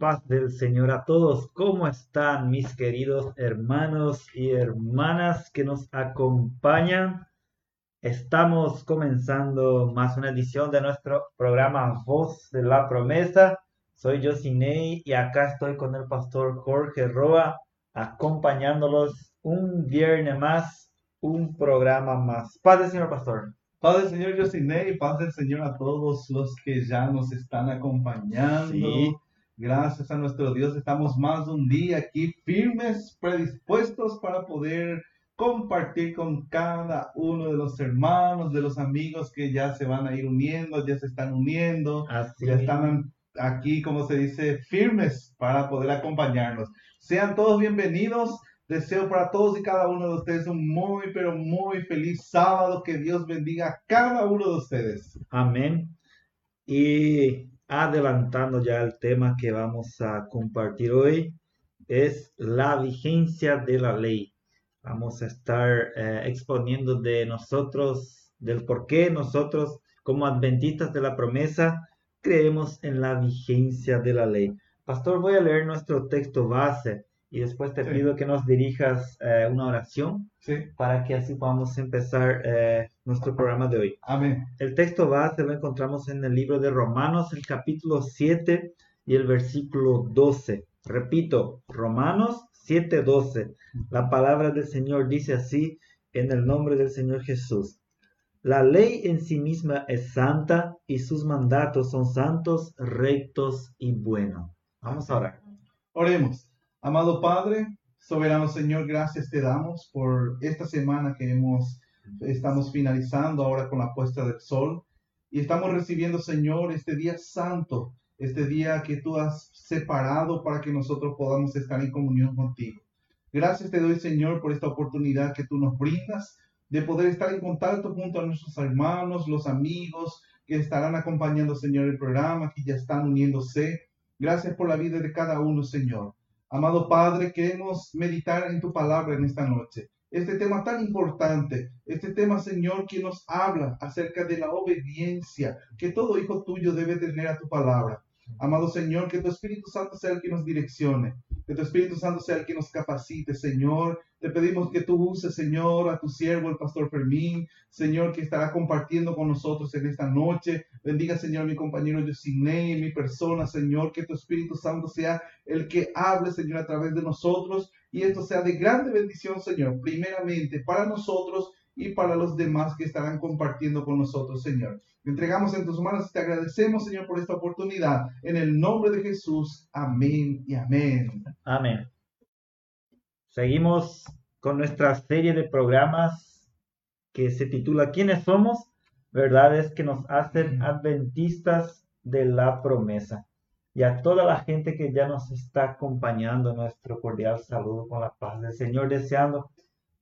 paz del Señor a todos. ¿Cómo están mis queridos hermanos y hermanas que nos acompañan? Estamos comenzando más una edición de nuestro programa Voz de la Promesa. Soy Josinei y acá estoy con el pastor Jorge Roa acompañándolos un viernes más, un programa más. Paz del Señor Pastor. Paz del Señor Josinei y paz del Señor a todos los que ya nos están acompañando. Sí. Gracias a nuestro Dios estamos más de un día aquí firmes, predispuestos para poder compartir con cada uno de los hermanos, de los amigos que ya se van a ir uniendo, ya se están uniendo, ya están aquí, como se dice, firmes para poder acompañarnos. Sean todos bienvenidos Deseo para todos y cada uno de ustedes un muy, pero muy feliz sábado. Que Dios bendiga a cada uno de ustedes. Amén. Y adelantando ya el tema que vamos a compartir hoy, es la vigencia de la ley. Vamos a estar eh, exponiendo de nosotros, del por qué nosotros como adventistas de la promesa creemos en la vigencia de la ley. Pastor, voy a leer nuestro texto base y después te pido que nos dirijas eh, una oración para que así podamos empezar eh, nuestro programa de hoy. Amén. El texto base lo encontramos en el libro de Romanos, el capítulo 7 y el versículo 12. Repito, Romanos 7, 12. La palabra del Señor dice así en el nombre del Señor Jesús. La ley en sí misma es santa y sus mandatos son santos, rectos y buenos. Vamos a orar. Oremos. Amado Padre, soberano Señor, gracias te damos por esta semana que hemos, estamos finalizando ahora con la puesta del sol y estamos recibiendo, Señor, este día santo, este día que tú has separado para que nosotros podamos estar en comunión contigo. Gracias te doy, Señor, por esta oportunidad que tú nos brindas de poder estar en contacto junto a nuestros hermanos, los amigos que estarán acompañando, Señor, el programa, que ya están uniéndose. Gracias por la vida de cada uno, Señor. Amado Padre, queremos meditar en tu palabra en esta noche. Este tema tan importante, este tema, Señor, que nos habla acerca de la obediencia que todo hijo tuyo debe tener a tu palabra. Amado Señor, que tu Espíritu Santo sea el que nos direccione, que tu Espíritu Santo sea el que nos capacite, Señor. Te pedimos que tú uses, Señor, a tu siervo, el pastor Fermín, Señor, que estará compartiendo con nosotros en esta noche. Bendiga, Señor, mi compañero Yosinei, mi persona, Señor, que tu Espíritu Santo sea el que hable, Señor, a través de nosotros. Y esto sea de grande bendición, Señor, primeramente para nosotros y para los demás que estarán compartiendo con nosotros, Señor. entregamos en tus manos y te agradecemos, Señor, por esta oportunidad. En el nombre de Jesús. Amén y amén. Amén. Seguimos con nuestra serie de programas que se titula ¿Quiénes somos? Verdades que nos hacen adventistas de la promesa. Y a toda la gente que ya nos está acompañando, nuestro cordial saludo con la paz del Señor, deseando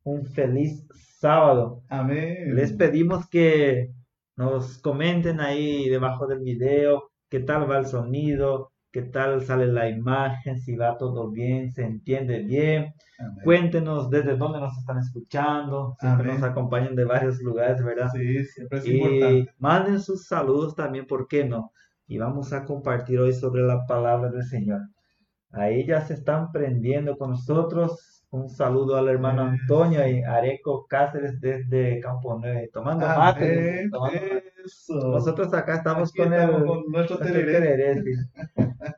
un feliz sábado. Amén. Les pedimos que nos comenten ahí debajo del video qué tal va el sonido, qué tal sale la imagen, si va todo bien, se entiende bien. Cuéntenos desde dónde nos están escuchando. Siempre nos acompañan de varios lugares, ¿verdad? Sí, siempre es y importante. Manden sus saludos también, ¿por qué no? Y vamos a compartir hoy sobre la palabra del Señor. Ahí ya se están prendiendo con nosotros un saludo al hermano Antonio y Areco Cáceres desde Campo Nuevo, tomando mate. Nosotros acá estamos con, el, nuestro tereré.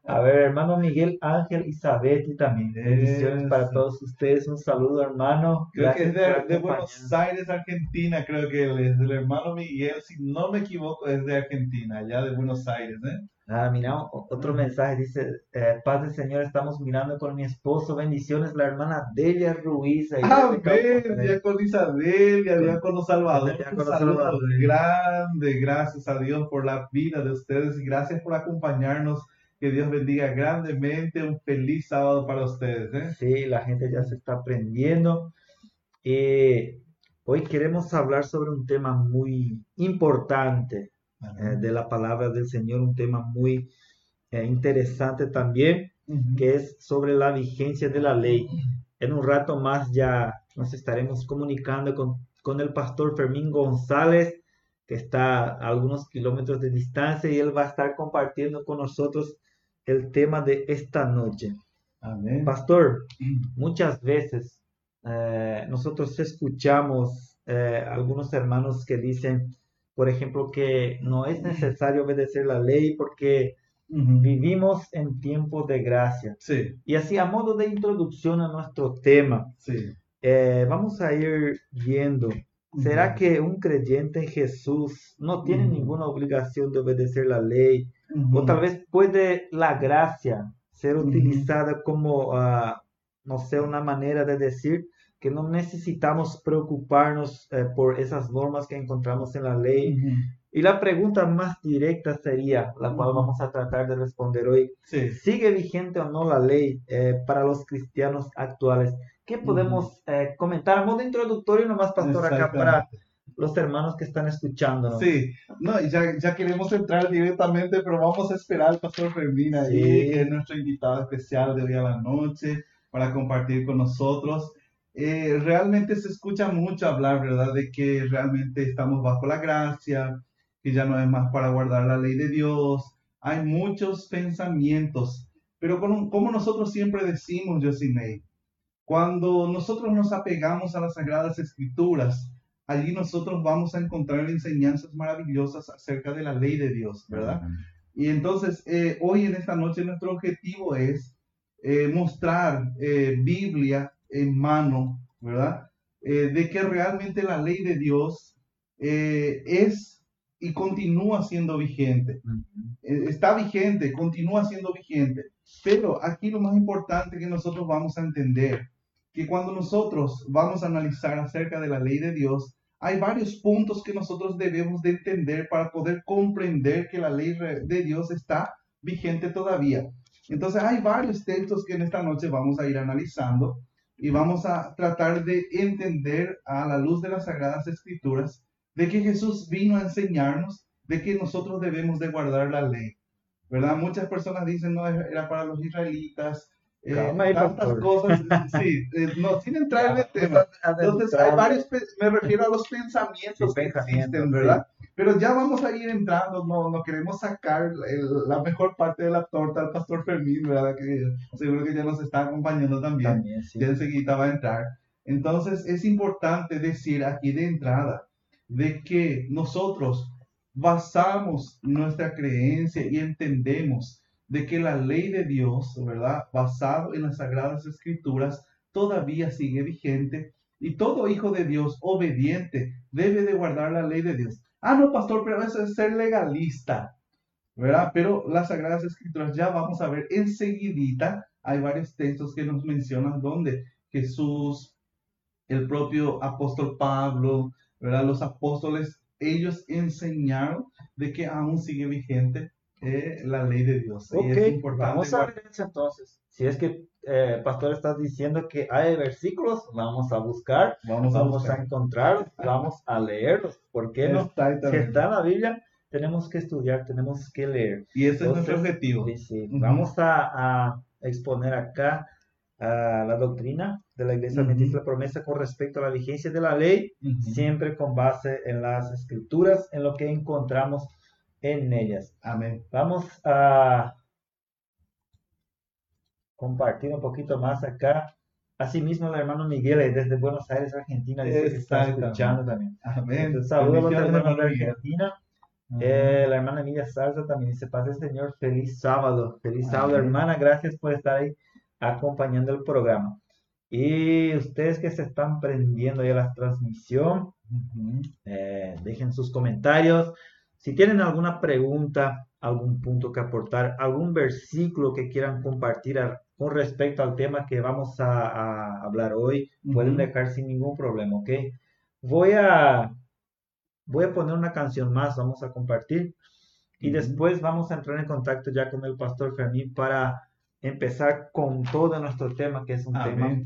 A ver, hermano Miguel Ángel Isabetti también. Bendiciones para todos ustedes. Un saludo, hermano. Creo que es de, de Buenos Aires, Argentina. Creo que es el hermano Miguel, si no me equivoco, es de Argentina, allá de Buenos Aires. ¿eh? Ah, mira, otro mensaje dice, eh, paz del Señor, estamos mirando con mi esposo, bendiciones, la hermana Delia Ruiz. Amén, ya con Isabel, ya con los Salvador. Saludo grande, gracias a Dios por la vida de ustedes gracias por acompañarnos. Que Dios bendiga grandemente, un feliz sábado para ustedes. ¿eh? Sí, la gente ya se está aprendiendo. Eh, hoy queremos hablar sobre un tema muy importante eh, de la palabra del Señor, un tema muy eh, interesante también, que es sobre la vigencia de la ley. En un rato más ya nos estaremos comunicando con, con el pastor Fermín González, que está a algunos kilómetros de distancia, y él va a estar compartiendo con nosotros el tema de esta noche. Amén. Pastor, muchas veces eh, nosotros escuchamos eh, algunos hermanos que dicen, por ejemplo, que no es necesario obedecer la ley porque Ujú. vivimos en tiempos de gracia. Sí, Y así, a modo de introducción a nuestro tema, sí. eh, vamos a ir viendo, ¿será que un creyente en Jesús no tiene Ujú. ninguna obligación de obedecer la ley? O tal vez puede la gracia ser utilizada como, ah, no sé, una manera de decir que no necesitamos preocuparnos eh, por esas normas que encontramos en la ley. Ujú. Y la pregunta más directa sería, la cual Ujú. vamos a tratar de responder hoy, Sí. ¿sigue vigente o no la ley eh, para los cristianos actuales? ¿Qué podemos eh, comentar modo introductorio nomás, pastor, acá para los hermanos que están escuchándonos? Sí, no, ya, ya queremos entrar directamente, pero vamos a esperar al pastor Fermín ahí, Sí. que es nuestro invitado especial de hoy a la noche, para compartir con nosotros. Eh, realmente se escucha mucho hablar, ¿verdad?, de que realmente estamos bajo la gracia, que ya no es más para guardar la ley de Dios. Hay muchos pensamientos, pero como, como nosotros siempre decimos, Yosinei, cuando nosotros nos apegamos a las Sagradas Escrituras, allí nosotros vamos a encontrar enseñanzas maravillosas acerca de la ley de Dios, ¿verdad? Y entonces, eh, hoy en esta noche nuestro objetivo es eh, mostrar eh, Biblia en mano, ¿verdad? Eh, de que realmente la ley de Dios eh, es y continúa siendo vigente. Eh, está vigente, continúa siendo vigente. Pero aquí lo más importante que nosotros vamos a entender, que cuando nosotros vamos a analizar acerca de la ley de Dios, hay varios puntos que nosotros debemos de entender para poder comprender que la ley de Dios está vigente todavía. Entonces hay varios textos que en esta noche vamos a ir analizando y vamos a tratar de entender a la luz de las sagradas escrituras de que Jesús vino a enseñarnos de que nosotros debemos de guardar la ley, ¿verdad? Muchas personas dicen, no, era para los israelitas, eh, tantas cosas, sí, eh, no, sin entrar en el tema. Entonces, hay varios, me refiero a los pensamientos que existen. ¿verdad? Pero ya vamos a ir entrando, no, no queremos sacar el- la mejor parte de la torta al pastor Fermín, ¿verdad? Que seguro que ya nos está acompañando también También, sí. ya enseguida va a entrar. Entonces es importante decir aquí de entrada de que nosotros basamos nuestra creencia y entendemos de que la ley de Dios, ¿verdad? Basado en las sagradas escrituras, todavía sigue vigente y todo hijo de Dios obediente debe de guardar la ley de Dios. Ah, no, pastor, pero eso es ser legalista, ¿verdad? Pero las sagradas escrituras ya vamos a ver enseguidita, hay varios textos que nos mencionan donde Jesús, el propio apóstol Pablo, ¿verdad? Los apóstoles, ellos enseñaron de que aún sigue vigente eh, la ley de Dios. Ok, y es importante vamos a ver eso entonces. Si es que, eh, pastor, estás diciendo que hay versículos, vamos a buscar, Vamos a vamos a encontrarlos, vamos a leerlos. ¿Por qué no? Si Exactamente. está en la Biblia, tenemos que estudiar, tenemos que leer. Y ese es nuestro Entonces, objetivo. Sí, sí. Ujú. Vamos a, a exponer acá ah, la doctrina de la Iglesia. Adventista de la Promesa con respecto a la vigencia de la ley, Ujú. siempre con base en las escrituras, en lo que encontramos en ellas. Amén. Vamos a compartir un poquito más acá. Asimismo, el hermano Miguel desde Buenos Aires, Argentina, dice que está escuchando también. Amén. Entonces, saludos a los hermanos de. Argentina. Eh, la hermana Emilia Salsa también dice, Paz del Señor, feliz sábado. Feliz sábado, Amén. hermana. Gracias por estar ahí acompañando el programa. Y ustedes que se están prendiendo ya la transmisión, Ujú. eh, dejen sus comentarios. Si tienen alguna pregunta, algún punto que aportar, algún versículo que quieran compartir a- con respecto al tema que vamos a, a hablar hoy, pueden dejar sin ningún problema, ¿ok? Voy a, voy a poner una canción más, vamos a compartir y después vamos a entrar en contacto ya con el pastor Fermín para empezar con todo nuestro tema, que es un tema.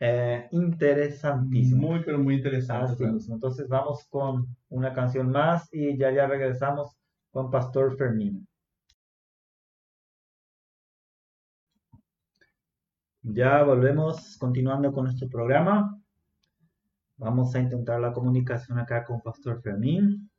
Eh, interesantísimo. Muy, pero muy interesante. Así mismo. Entonces vamos con una canción más y ya ya regresamos con Pastor Fermín. Ya volvemos continuando con nuestro programa. Vamos a intentar la comunicación acá con Pastor Fermín.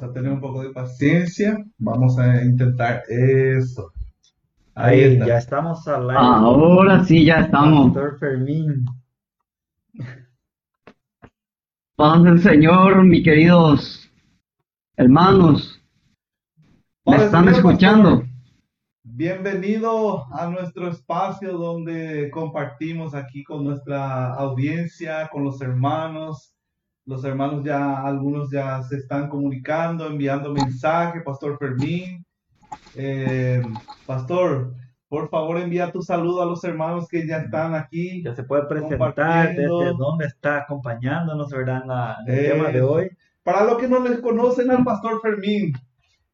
A tener un poco de paciencia. Vamos a intentar eso. Ahí, está. ya estamos al aire. Ahora sí, ya estamos. Pastor Fermín. Paz del Señor, mis queridos hermanos. ¿Me están escuchando? Bienvenido a nuestro espacio donde compartimos aquí con nuestra audiencia, con los hermanos. Los hermanos ya, algunos ya se están comunicando, enviando mensajes, Pastor Fermín. Eh, pastor, por favor envía tu saludo a los hermanos que ya están aquí. Ya se puede presentar desde dónde está acompañándonos, ¿verdad? En, el tema de hoy. Para los que no les conocen al Pastor Fermín,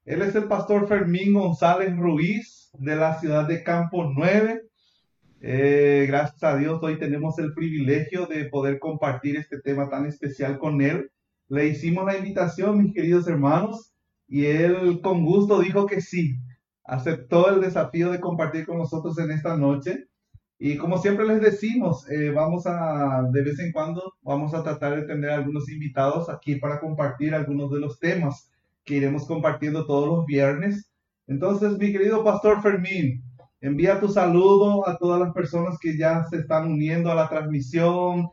él es el Pastor Fermín González Ruiz de la ciudad de Campo 9. Eh, gracias a Dios hoy tenemos el privilegio de poder compartir este tema tan especial con él. Le hicimos la invitación, mis queridos hermanos, y él con gusto dijo que sí aceptó el desafío de compartir con nosotros en esta noche. Y como siempre les decimos, eh, vamos a, de vez en cuando, vamos a tratar de tener algunos invitados aquí para compartir algunos de los temas que iremos compartiendo todos los viernes. Entonces, mi querido Pastor Fermín, envía tu saludo a todas las personas que ya se están uniendo a la transmisión.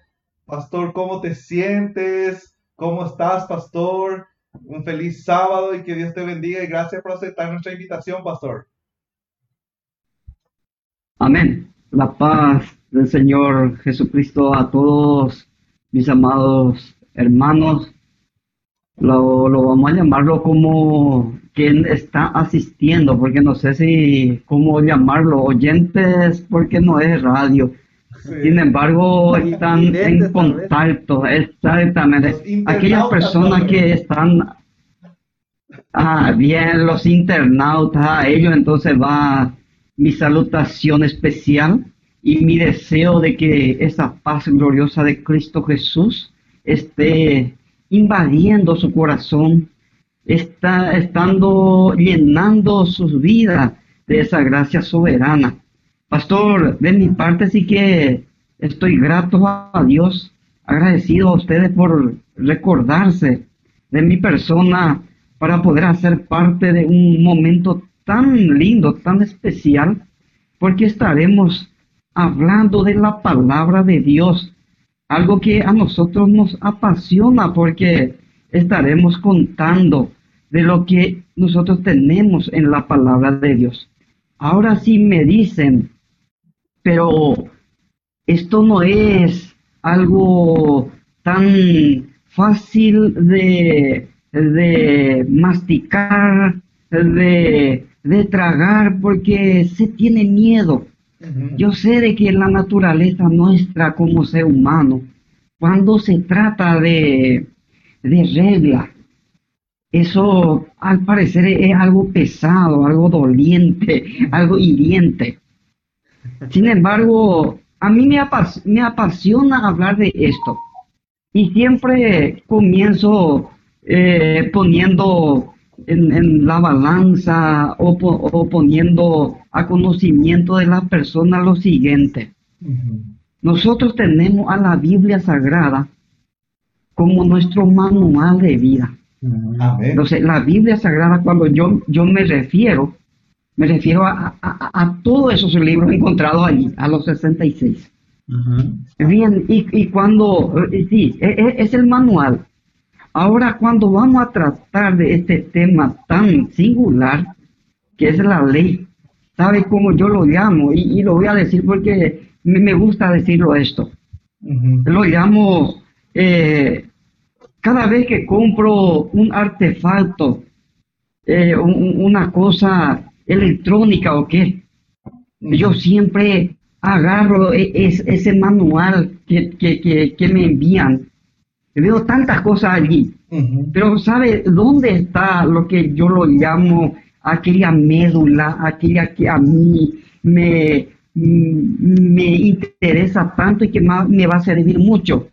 Pastor, ¿cómo te sientes? ¿Cómo estás, Pastor? Un feliz sábado y que Dios te bendiga y gracias por aceptar nuestra invitación, pastor. Amén. La paz del Señor Jesucristo a todos mis amados hermanos. Lo, vamos a llamarlo como quien está asistiendo, porque no sé si cómo llamarlo, oyentes, porque no es radio. Sin embargo, están en contacto, exactamente. Aquellas personas que están, ah, bien, los internautas, a ellos entonces va mi salutación especial y mi deseo de que esa paz gloriosa de Cristo Jesús esté invadiendo su corazón, está estando llenando sus vidas de esa gracia soberana. Pastor, de mi parte sí que estoy grato a Dios, agradecido a ustedes por recordarse de mi persona para poder hacer parte de un momento tan lindo, tan especial, porque estaremos hablando de la palabra de Dios, algo que a nosotros nos apasiona porque estaremos contando de lo que nosotros tenemos en la palabra de Dios. Ahora sí me dicen, pero esto no es algo tan fácil de, de masticar, de, de, tragar, porque se tiene miedo. Yo sé de que la naturaleza nuestra como ser humano, cuando se trata de, de regla, eso al parecer es algo pesado, algo doliente, algo hiriente. Sin embargo, a mí me, apasiona hablar de esto. Y siempre comienzo eh, poniendo en, la balanza o, poniendo a conocimiento de la persona lo siguiente. Nosotros tenemos a la Biblia Sagrada como nuestro manual de vida. Entonces, la Biblia Sagrada, cuando yo, yo me refiero, me refiero a, a, todos esos libros encontrados allí, a los 66. Bien, y, y cuando, eh, sí, e, e, es, el manual. Ahora, cuando vamos a tratar de este tema tan singular, que es la ley, ¿sabe cómo yo lo llamo? Y, lo voy a decir porque me, gusta decirlo esto. Lo llamo, eh, cada vez que compro un artefacto, eh, una cosa electrónica o qué. Yo siempre agarro e, ese manual que, me envían. Veo tantas cosas allí, pero ¿sabe dónde está lo que yo lo llamo aquella médula, aquella que a mí me, me interesa tanto y que me va a servir mucho?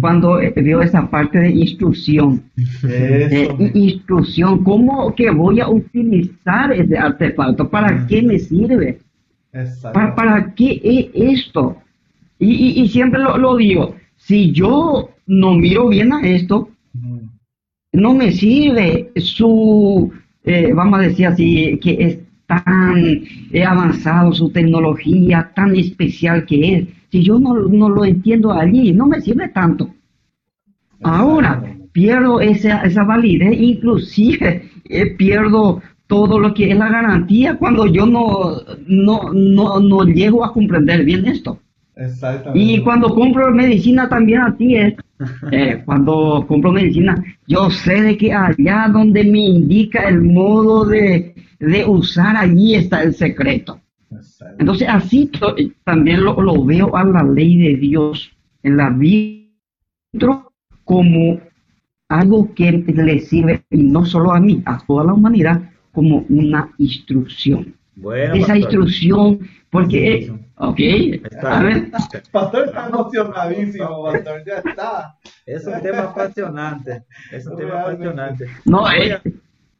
Cuando veo esa parte de instrucción. De instrucción, ¿cómo que voy a utilizar ese artefacto? ¿Para qué me sirve? ¿Para, ¿Para, qué es esto? Y, y, siempre lo, lo, digo, si yo no miro bien a esto, no me sirve su, eh, vamos a decir así, que es tan eh, avanzado su tecnología, tan especial que es. Si yo no, no lo entiendo allí, no me sirve tanto. Ahora pierdo esa, esa validez, inclusive eh, pierdo todo lo que es la garantía cuando yo no, no, no, no llego a comprender bien esto. Y cuando compro medicina también así es. Eh, cuando compro medicina, yo sé de que allá donde me indica el modo de, de usar, allí está el secreto. Entonces así también lo, lo, veo a la ley de Dios en la vida como algo que le sirve, y no solo a mí, a toda la humanidad, como una instrucción. Esa instrucción, porque, ok, a ver. Pastor está emocionadísimo, pastor, ya está. Es un tema apasionante, es un tema apasionante. No, es,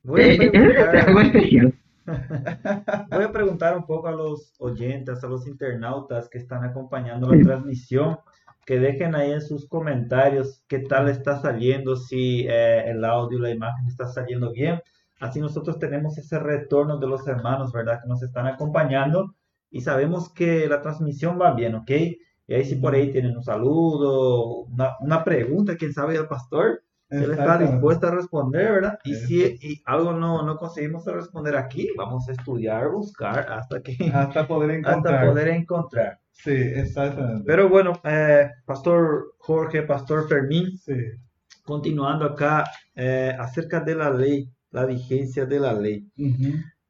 voy a eh, es algo especial. Voy a preguntar un poco a los oyentes, a los internautas que están acompañando la transmisión, que dejen ahí en sus comentarios qué tal está saliendo, si eh, el audio, la imagen está saliendo bien. Así nosotros tenemos ese retorno de los hermanos, ¿verdad? Que nos están acompañando y sabemos que la transmisión va bien, ¿ok? Y ahí si por ahí tienen un saludo, una, una pregunta, quién sabe el pastor, él está dispuesto a responder, ¿verdad? Y si algo no, no conseguimos responder aquí, vamos a estudiar, buscar hasta que... Hasta poder encontrar. Hasta poder encontrar. Sí, exactamente. Pero bueno, eh, Pastor Jorge, Pastor Fermín, sí. continuando acá eh, acerca de la ley la vigencia de la ley.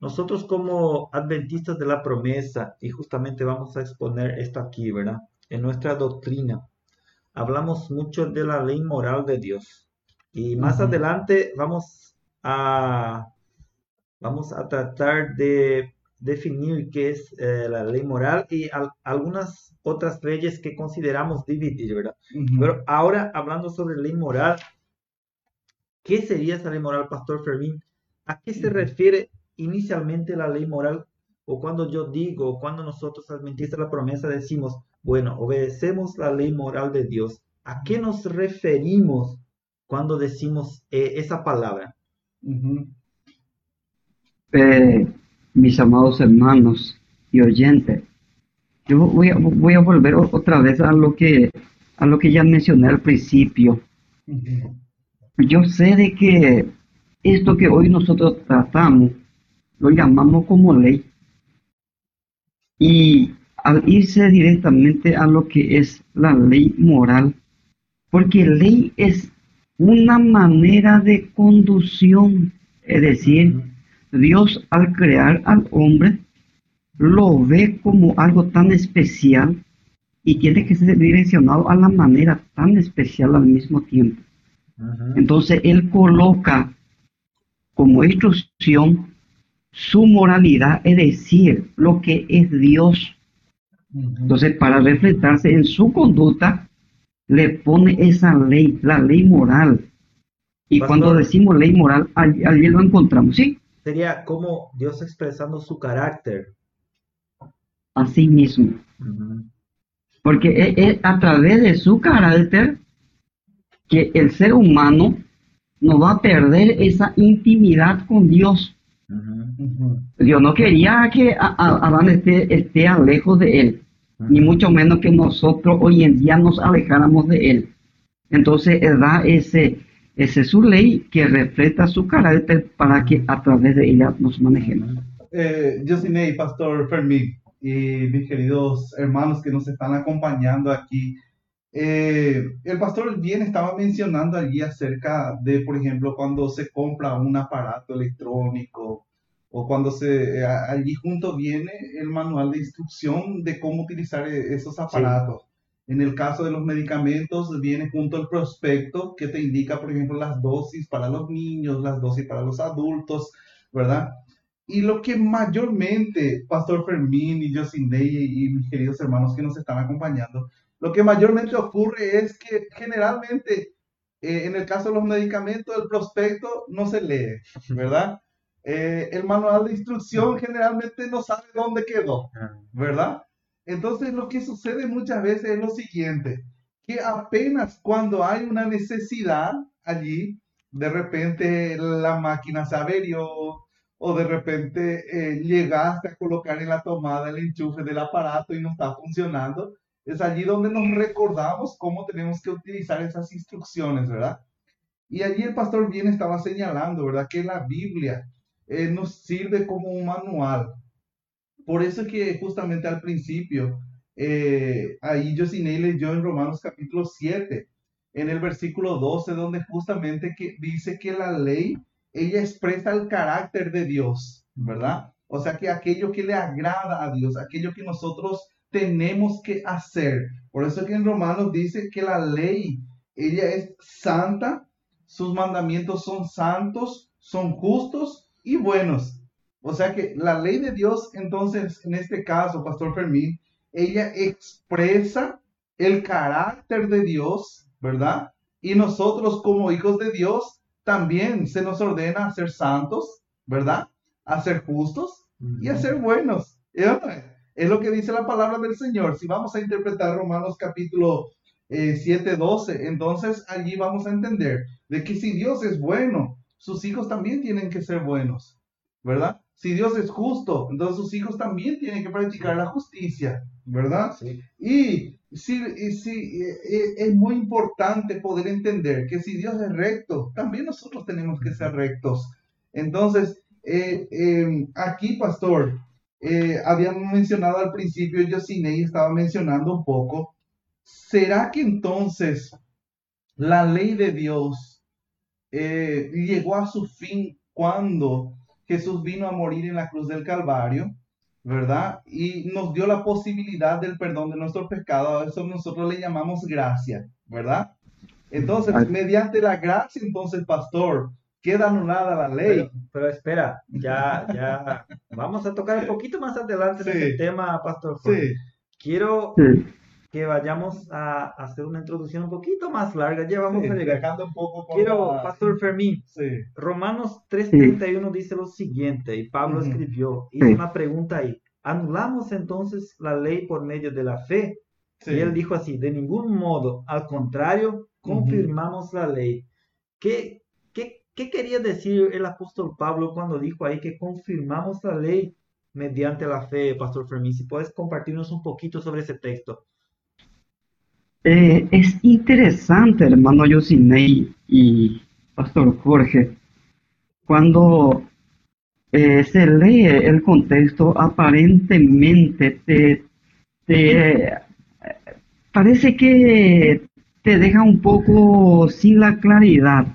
Nosotros como adventistas de la promesa, y justamente vamos a exponer esto aquí, ¿verdad? En nuestra doctrina, hablamos mucho de la ley moral de Dios. Y más adelante vamos a, vamos a tratar de definir qué es eh, la ley moral y algunas otras leyes que consideramos dividir, ¿verdad? Pero ahora hablando sobre ley moral, ¿Qué sería esa ley moral, Pastor Fermín? ¿A qué se refiere inicialmente la ley moral? O cuando yo digo, cuando nosotros adventistas la promesa decimos, bueno, obedecemos la ley moral de Dios, ¿a qué nos referimos cuando decimos eh, esa palabra? Eh, mis amados hermanos y oyentes, yo voy a, voy a, volver otra vez a lo que a lo que ya mencioné al principio yo sé de que esto que hoy nosotros tratamos lo llamamos como ley. Y al irse directamente a lo que es la ley moral, porque ley es una manera de conducción, es decir, Dios al crear al hombre lo ve como algo tan especial y tiene que ser direccionado a la manera tan especial al mismo tiempo. Entonces él coloca como instrucción su moralidad, es decir, lo que es Dios. Entonces, para reflejarse en su conducta, le pone esa ley, la ley moral. Y cuando decimos ley moral, allí, lo encontramos, ¿sí? Sería como Dios expresando su carácter. Así mismo. Porque es a través de su carácter que el ser humano no va a perder esa intimidad con Dios. Dios no quería que Adán esté, esté lejos de él, ni mucho menos que nosotros hoy en día nos alejáramos de él. Entonces él da ese, ese su ley que refleja su carácter para que a través de ella nos manejemos. Eh, yo soy Pastor Fermín y mis queridos hermanos que nos están acompañando aquí eh, el pastor bien estaba mencionando allí acerca de, por ejemplo, cuando se compra un aparato electrónico o cuando se eh, allí junto viene el manual de instrucción de cómo utilizar e, esos aparatos. En el caso de los medicamentos viene junto el prospecto que te indica, por ejemplo, las dosis para los niños, las dosis para los adultos, ¿verdad? Y lo que mayormente, Pastor Fermín y Josindey y mis queridos hermanos que nos están acompañando, lo que mayormente ocurre es que generalmente, eh, en el caso de los medicamentos, el prospecto no se lee, ¿verdad? Eh, el manual de instrucción generalmente no sabe dónde quedó, ah. ¿verdad? Entonces lo que sucede muchas veces es lo siguiente, que apenas cuando hay una necesidad allí, de repente la máquina se averió o de repente eh, llegaste a colocar en la tomada el enchufe del aparato y no está funcionando. Es allí donde nos recordamos cómo tenemos que utilizar esas instrucciones, ¿verdad? Y allí el pastor bien estaba señalando, ¿verdad? Que la Biblia eh, nos sirve como un manual. Por eso que justamente al principio, eh, ahí Josiné leyó en Romanos capítulo 7, en el versículo 12, donde justamente que dice que la ley, ella expresa el carácter de Dios, ¿verdad? O sea que aquello que le agrada a Dios, aquello que nosotros tenemos que hacer. Por eso que en Romanos dice que la ley, ella es santa, sus mandamientos son santos, son justos y buenos. O sea que la ley de Dios, entonces, en este caso, Pastor Fermín, ella expresa el carácter de Dios, ¿verdad? Y nosotros como hijos de Dios también se nos ordena a ser santos, ¿verdad? A ser justos y a ser buenos. Es lo que dice la palabra del Señor. Si vamos a interpretar Romanos capítulo eh, 7, 12, entonces allí vamos a entender de que si Dios es bueno, sus hijos también tienen que ser buenos, ¿verdad? Si Dios es justo, entonces sus hijos también tienen que practicar la justicia, ¿verdad? Sí. Y sí, sí, eh, eh, es muy importante poder entender que si Dios es recto, también nosotros tenemos que ser rectos. Entonces, eh, em, aquí, pastor, habíamos mencionado al principio, yo y estaba mencionando un poco, ¿será que entonces la ley de Dios eh, llegó a su fin cuando Jesús vino a morir en la cruz del Calvario, ¿verdad? Y nos dio la posibilidad del perdón de nuestros pecados. A eso nosotros le llamamos gracia, ¿verdad? Entonces, mediante la gracia, entonces, pastor, queda anulada la ley. Pero, espera, ya, ya, vamos a tocar un poquito más adelante de este tema, pastor. Sí. Quiero que vayamos a hacer una introducción un poquito más larga. Ya vamos a llegar. un poco Quiero, Pastor Fermín, sí. Romanos 3.31 dice lo siguiente, y Pablo escribió, hizo una pregunta ahí, ¿anulamos entonces la ley por medio de la fe? Y él dijo así, de ningún modo, al contrario, confirmamos la ley. ¿Qué, qué, ¿Qué quería decir el apóstol Pablo cuando dijo ahí que confirmamos la ley mediante la fe, Pastor Fermín? Si puedes compartirnos un poquito sobre ese texto. Eh, es interesante, hermano Yosinei y Pastor Jorge, cuando eh, se lee el contexto, aparentemente te, parece que te deja un poco sin la claridad.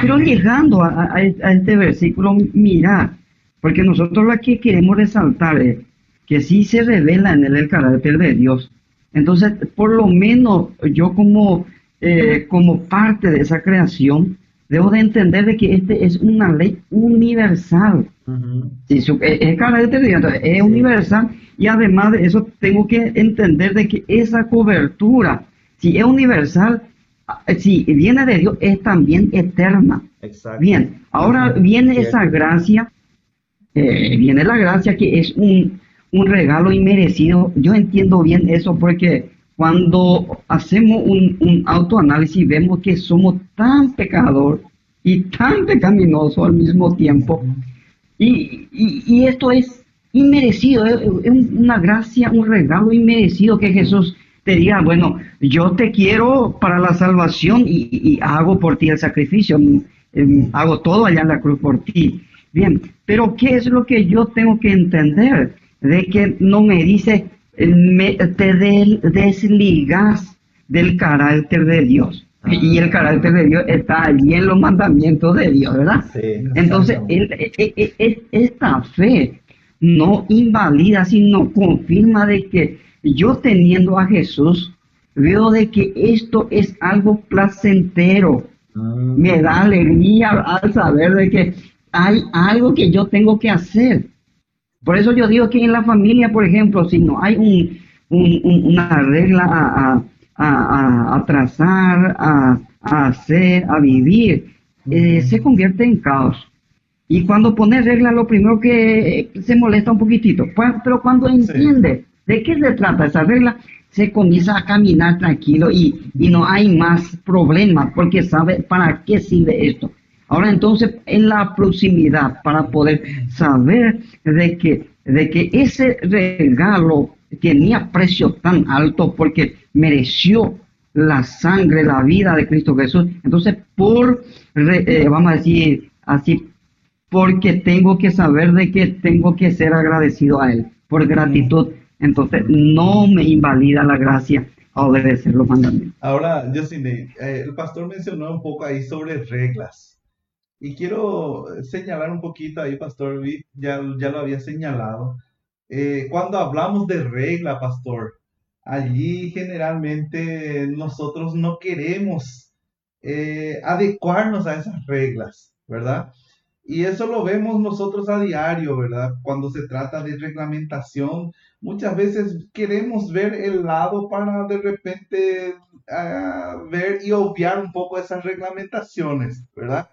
Pero llegando a, este versículo, mira, porque nosotros lo que queremos resaltar es que sí se revela en él el carácter de Dios, entonces, por lo menos yo como, eh, como parte de esa creación, debo de entender de que este es una ley universal. es, es universal y además de eso tengo que entender de que esa cobertura, si es universal, eh, si viene de Dios, es también eterna. Bien, ahora viene esa gracia, eh, viene la gracia que es un, un regalo inmerecido. Yo entiendo bien eso porque cuando hacemos un, autoanálisis vemos que somos tan pecador y tan pecaminoso al mismo tiempo. Y, esto es inmerecido, es, una gracia, un regalo inmerecido que Jesús te diga, bueno, yo te quiero para la salvación y, hago por ti el sacrificio, em, hago todo allá en la cruz por ti. Bien, pero ¿qué es lo que yo tengo que entender? De que no me dice, me, te desligas del carácter de Dios. Y el carácter de Dios está allí en los mandamientos de Dios, ¿verdad? Entonces, e, e, e, esta fe no invalida, sino confirma de que yo teniendo a Jesús, veo de que esto es algo placentero. Ah. Me da alegría al saber de que hay algo que yo tengo que hacer. Por eso yo digo que en la familia, por ejemplo, si no hay una regla a, a, trazar, a, hacer, a vivir, eh, se convierte en caos. Y cuando pone regla, lo primero que se molesta un poquitito. Pues, pero cuando entiende de qué se trata esa regla, se comienza a caminar tranquilo y, y no hay más problemas porque sabe para qué sirve esto. Ahora entonces, en la proximidad, para poder saber de que, de que ese regalo tenía precio tan alto porque mereció la sangre, la vida de Cristo Jesús. Entonces, por, eh, vamos a decir así, porque tengo que saber de que tengo que ser agradecido a Él, por gratitud. Entonces, no me invalida la gracia a obedecer los mandamientos. Ahora, yo eh, el pastor mencionó un poco ahí sobre reglas. Y quiero señalar un poquito ahí, pastor, ya, ya lo había señalado. Eh, cuando hablamos de regla, pastor, allí generalmente nosotros no queremos eh, adecuarnos a esas reglas, ¿verdad? Y eso lo vemos nosotros a diario, ¿verdad? Cuando se trata de reglamentación, muchas veces queremos ver el lado para de repente ah, ver y obviar un poco esas reglamentaciones, ¿verdad?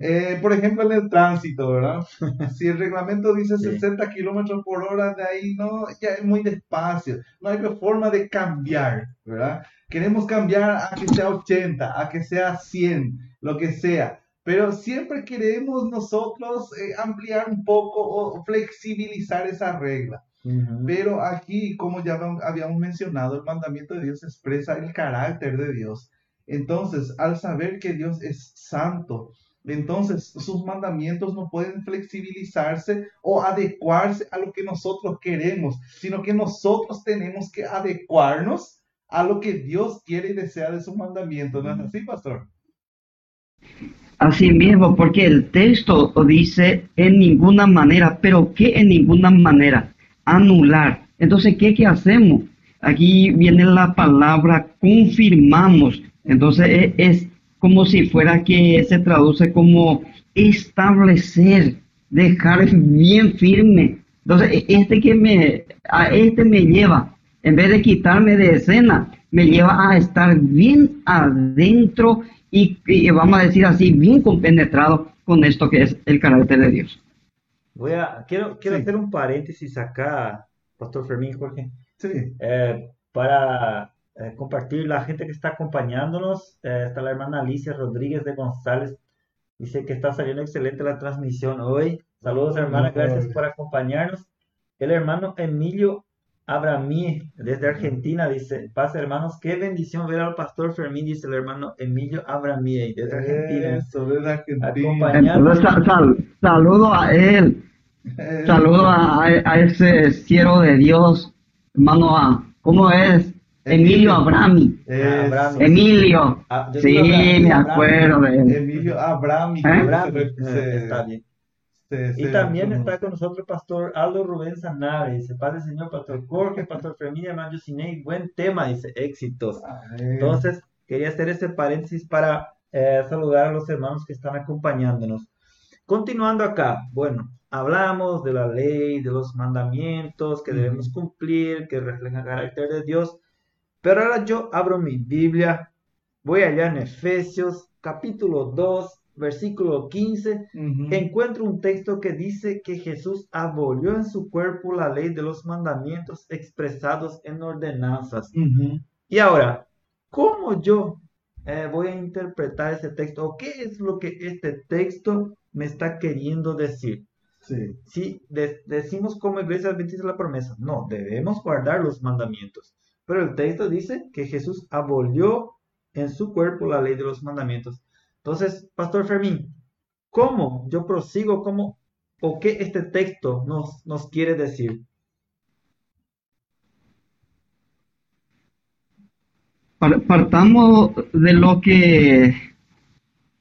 Eh, por ejemplo, en el tránsito, ¿verdad? si el reglamento dice 60 kilómetros por hora, de ahí no, ya es muy despacio, no hay forma de cambiar, ¿verdad? Queremos cambiar a que sea 80, a que sea 100, lo que sea pero siempre queremos nosotros eh, ampliar un poco o flexibilizar esa regla. Pero aquí, como ya habíamos mencionado, el mandamiento de Dios expresa el carácter de Dios. Entonces, al saber que Dios es santo, entonces sus mandamientos no pueden flexibilizarse o adecuarse a lo que nosotros queremos, sino que nosotros tenemos que adecuarnos a lo que Dios quiere y desea de sus mandamientos. ¿No es así, pastor? Así mismo, porque el texto dice en ninguna manera, pero ¿qué en ninguna manera? Anular. Entonces, ¿qué, qué hacemos? Aquí viene la palabra confirmamos. Entonces, es, es como si fuera que se traduce como establecer, dejar bien firme. Entonces, e, este que me, a este me lleva, en vez de quitarme de escena, me lleva a estar bien adentro y, vamos a decir así, bien compenetrado con esto que es el carácter de Dios. Voy a, quiero, quiero hacer un paréntesis acá, Pastor Fermín, Jorge, eh, para eh, compartir la gente que está acompañándonos. Eh, está la hermana Alicia Rodríguez de González, dice que está saliendo excelente la transmisión hoy. Saludos hermana, gracias por acompañarnos. El hermano Emilio Abramí, desde Argentina, dice, paz hermanos, qué bendición ver al pastor Fermín, dice el hermano Emilio Abramí, desde Argentina. Eso, desde Argentina. saludo a él, eh. saludo a, a, ese cielo de Dios, hermano, a, ¿cómo es? Emilio Abrami. Emilio. Ah, sí, me acuerdo de él. Emilio Abrami. ¿Eh? está bien y también está con nosotros Pastor Aldo Rubén Sanave, dice, Padre Señor, Pastor Jorge, Pastor Fermín, hermano Yusinei, buen tema, dice, éxitos. Entonces, quería hacer ese paréntesis para eh, saludar a los hermanos que están acompañándonos. Continuando acá, bueno, hablamos de la ley, de los mandamientos que debemos cumplir, que reflejan el carácter de Dios, pero ahora yo abro mi Biblia, voy allá en Efesios capítulo 2, versículo 15, encuentro un texto que dice que Jesús abolió en su cuerpo la ley de los mandamientos expresados en ordenanzas. Y ahora, ¿cómo yo eh, voy a interpretar ese texto? ¿O qué es lo que este texto me está queriendo decir? Si decimos como iglesia adventista la promesa, no, debemos guardar los mandamientos. Pero el texto dice que Jesús abolió en su cuerpo la ley de los mandamientos. Entonces, Pastor Fermín, ¿cómo yo prosigo? ¿Cómo o qué este texto nos, nos quiere decir? Partamos de lo que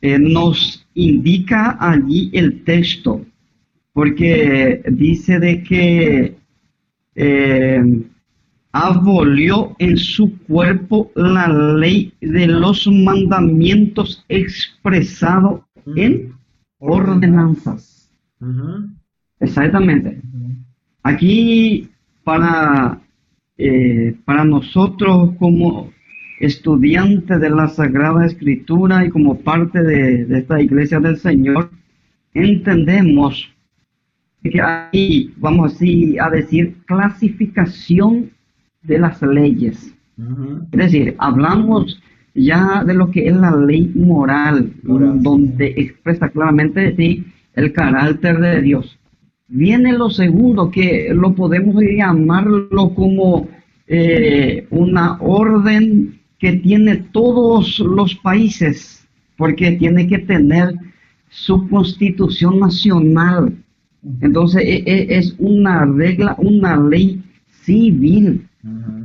eh, nos indica allí el texto, porque dice de que eh, abolió en su cuerpo la ley de los mandamientos expresado en ordenanzas. Exactamente. Aquí para, eh, para nosotros como estudiantes de la Sagrada Escritura y como parte de, de esta iglesia del Señor, entendemos que hay, vamos así a decir, clasificación de las leyes. Es decir, hablamos ya de lo que es la ley moral, Moral. donde expresa claramente sí, el carácter de Dios. Viene lo segundo, que lo podemos llamarlo como eh, una orden que tiene todos los países, porque tiene que tener su constitución nacional. Entonces e- e- es una regla, una ley civil,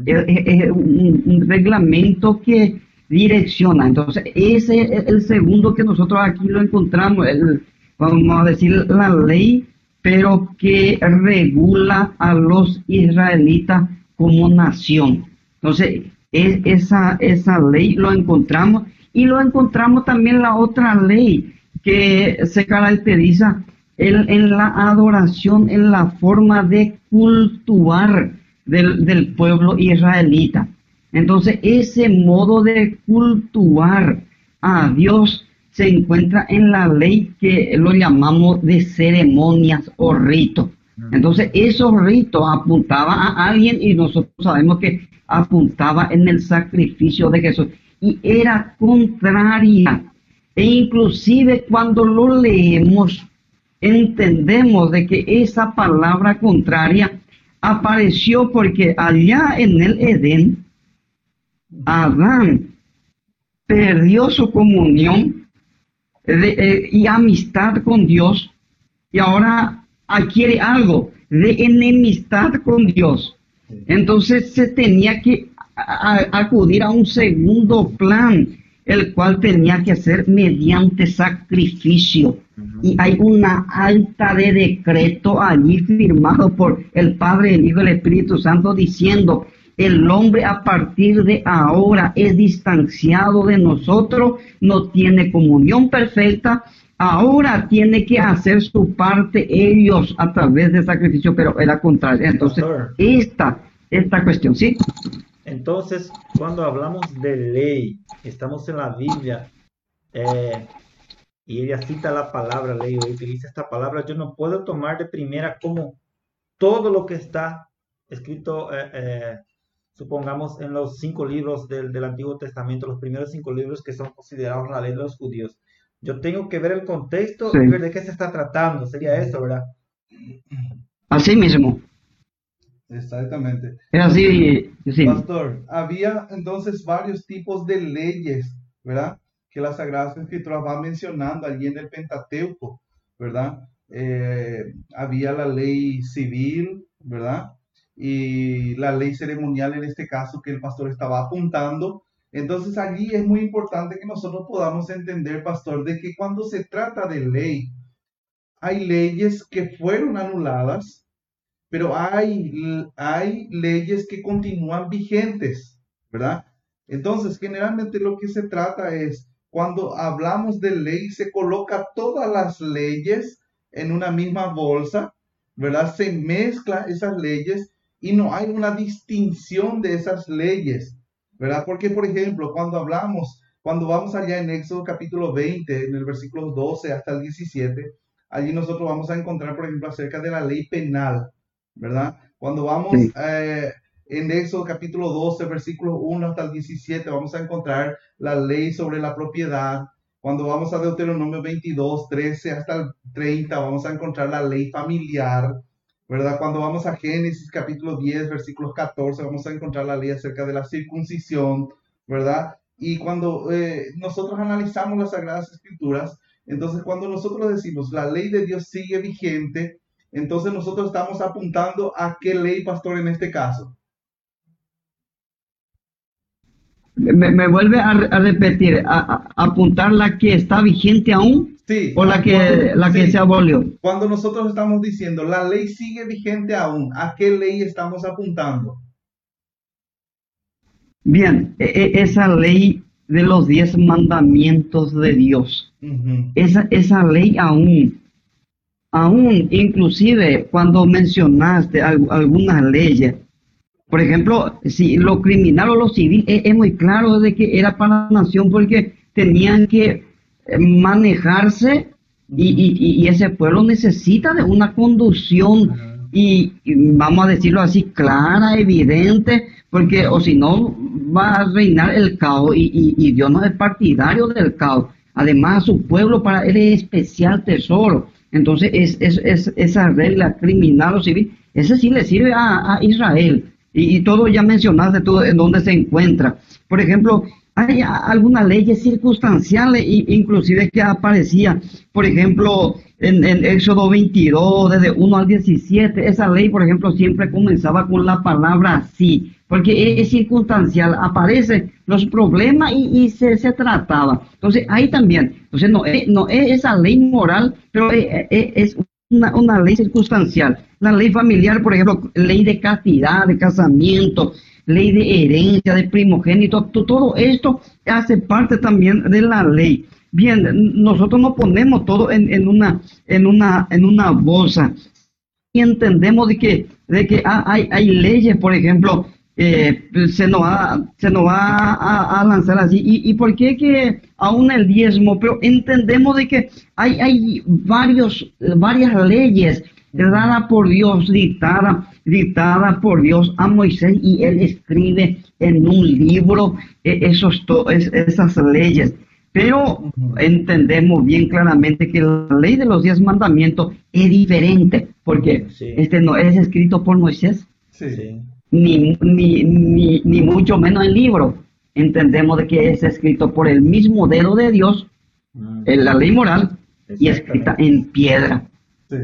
Es, un, reglamento que direcciona. Entonces ese es el segundo que nosotros aquí lo encontramos, el, vamos a decir la ley, pero que regula a los israelitas como nación. Entonces es- esa, esa ley lo encontramos y lo encontramos también la otra ley que se caracteriza en la adoración, en la forma de cultuar del, del pueblo israelita. Entonces, ese modo de cultuar a Dios se encuentra en la ley que lo llamamos de ceremonias o ritos. Entonces, esos ritos apuntaban a alguien y nosotros sabemos que apuntaba en el sacrificio de Jesús y era contraria. E inclusive cuando lo leemos, entendemos de que esa palabra contraria apareció porque allá en el Edén, Adán perdió su comunión de- eh, y amistad con Dios y ahora adquiere algo de enemistad con Dios. Entonces se tenía que acudir a un segundo plan, el cual tenía que ser mediante sacrificio. Y hay una alta de decreto allí firmado por el Padre, el Hijo y el Espíritu Santo diciendo, el hombre a partir de ahora es distanciado de nosotros, no tiene comunión perfecta, ahora tiene que hacer su parte ellos a través del sacrificio, pero era contrario. Entonces, esta, esta cuestión, ¿sí? Entonces, cuando hablamos de ley, estamos en la Biblia eh, y ella cita la palabra ley o utiliza esta palabra, yo no puedo tomar de primera como todo lo que está escrito, eh, eh, supongamos, en los cinco libros del, del Antiguo Testamento, los primeros cinco libros que son considerados la ley de los judíos. Yo tengo que ver el contexto Sí. y ver de qué se está tratando, sería eso, ¿verdad? Así mismo. Exactamente. Es así, sí. Pastor, había entonces varios tipos de leyes, ¿verdad? Que las Sagradas Escrituras van mencionando allí en el Pentateuco, ¿verdad? Eh, había la ley civil, ¿verdad? Y la ley ceremonial en este caso que el pastor estaba apuntando. Entonces allí es muy importante que nosotros podamos entender, pastor, de que cuando se trata de ley, hay leyes que fueron anuladas, pero hay, hay leyes que continúan vigentes, ¿verdad? Entonces, generalmente lo que se trata es, cuando hablamos de ley, se coloca todas las leyes en una misma bolsa, ¿verdad? Se mezcla esas leyes y no hay una distinción de esas leyes, ¿verdad? Porque, por ejemplo, cuando hablamos, cuando vamos allá en Éxodo capítulo 20, en el versículo 12 hasta el 17, allí nosotros vamos a encontrar, por ejemplo, acerca de la ley penal, ¿verdad? Cuando vamos Sí. eh, en Éxodo capítulo 12, versículo 1 hasta el 17, vamos a encontrar la ley sobre la propiedad. Cuando vamos a Deuteronomio 22, 13 hasta el 30, vamos a encontrar la ley familiar, ¿verdad? Cuando vamos a Génesis capítulo 10, versículos 14, vamos a encontrar la ley acerca de la circuncisión, ¿verdad? Y cuando eh, nosotros analizamos las Sagradas Escrituras, entonces cuando nosotros decimos la ley de Dios sigue vigente, entonces nosotros estamos apuntando a qué ley, pastor, en este caso. Me, me vuelve a, re- a repetir, a, a- apuntar la que está vigente aún Sí. o la que, cuando- la que sí. se abolió. Cuando nosotros estamos diciendo la ley sigue vigente aún, ¿a qué ley estamos apuntando? Bien, e- e- esa ley de los diez mandamientos de Dios, esa, esa ley aún, aún inclusive cuando mencionaste al- algunas leyes, por ejemplo, si lo criminal o lo civil, es, es muy claro de que era para la nación porque tenían que eh, manejarse y, y- y- y ese pueblo necesita de una conducción y, vamos a decirlo así, clara, evidente, porque o si no va a reinar el caos y, y, Dios no es partidario del caos. Además, su pueblo para él es especial tesoro. Entonces, es, es, es esa regla criminal o civil, ese sí le sirve a, a Israel. Y, todo ya mencionaste todo en dónde se encuentra. Por ejemplo, hay algunas leyes circunstanciales, inclusive que aparecía, por ejemplo, en, en, Éxodo 22, desde 1 al 17, esa ley, por ejemplo, siempre comenzaba con la palabra sí, porque es, circunstancial, aparecen los problemas y, se, se, trataba. Entonces, ahí también, entonces no es, no es esa ley moral, pero es, es una, una ley circunstancial. La ley familiar, por ejemplo, ley de castidad, de casamiento, ley de herencia, de primogénito, todo esto hace parte también de la ley. Bien, nosotros no ponemos todo en, una, en, una, en una bolsa y entendemos de que, de que hay, hay leyes, por ejemplo, eh, se nos va, se nos va a, lanzar así. ¿Y, ¿Y, por qué que aún el diezmo? Pero entendemos de que hay, hay varios, varias leyes dadas por Dios, dictada, dictada por Dios a Moisés y él escribe en un libro eh, esos, esas leyes. Pero entendemos bien claramente que la ley de los diez mandamientos es diferente, porque este no es escrito por Moisés. Sí ni, ni, ni, ni mucho menos el libro. Entendemos de que es escrito por el mismo dedo de Dios, mm. en la ley moral, y escrita en piedra. Sí,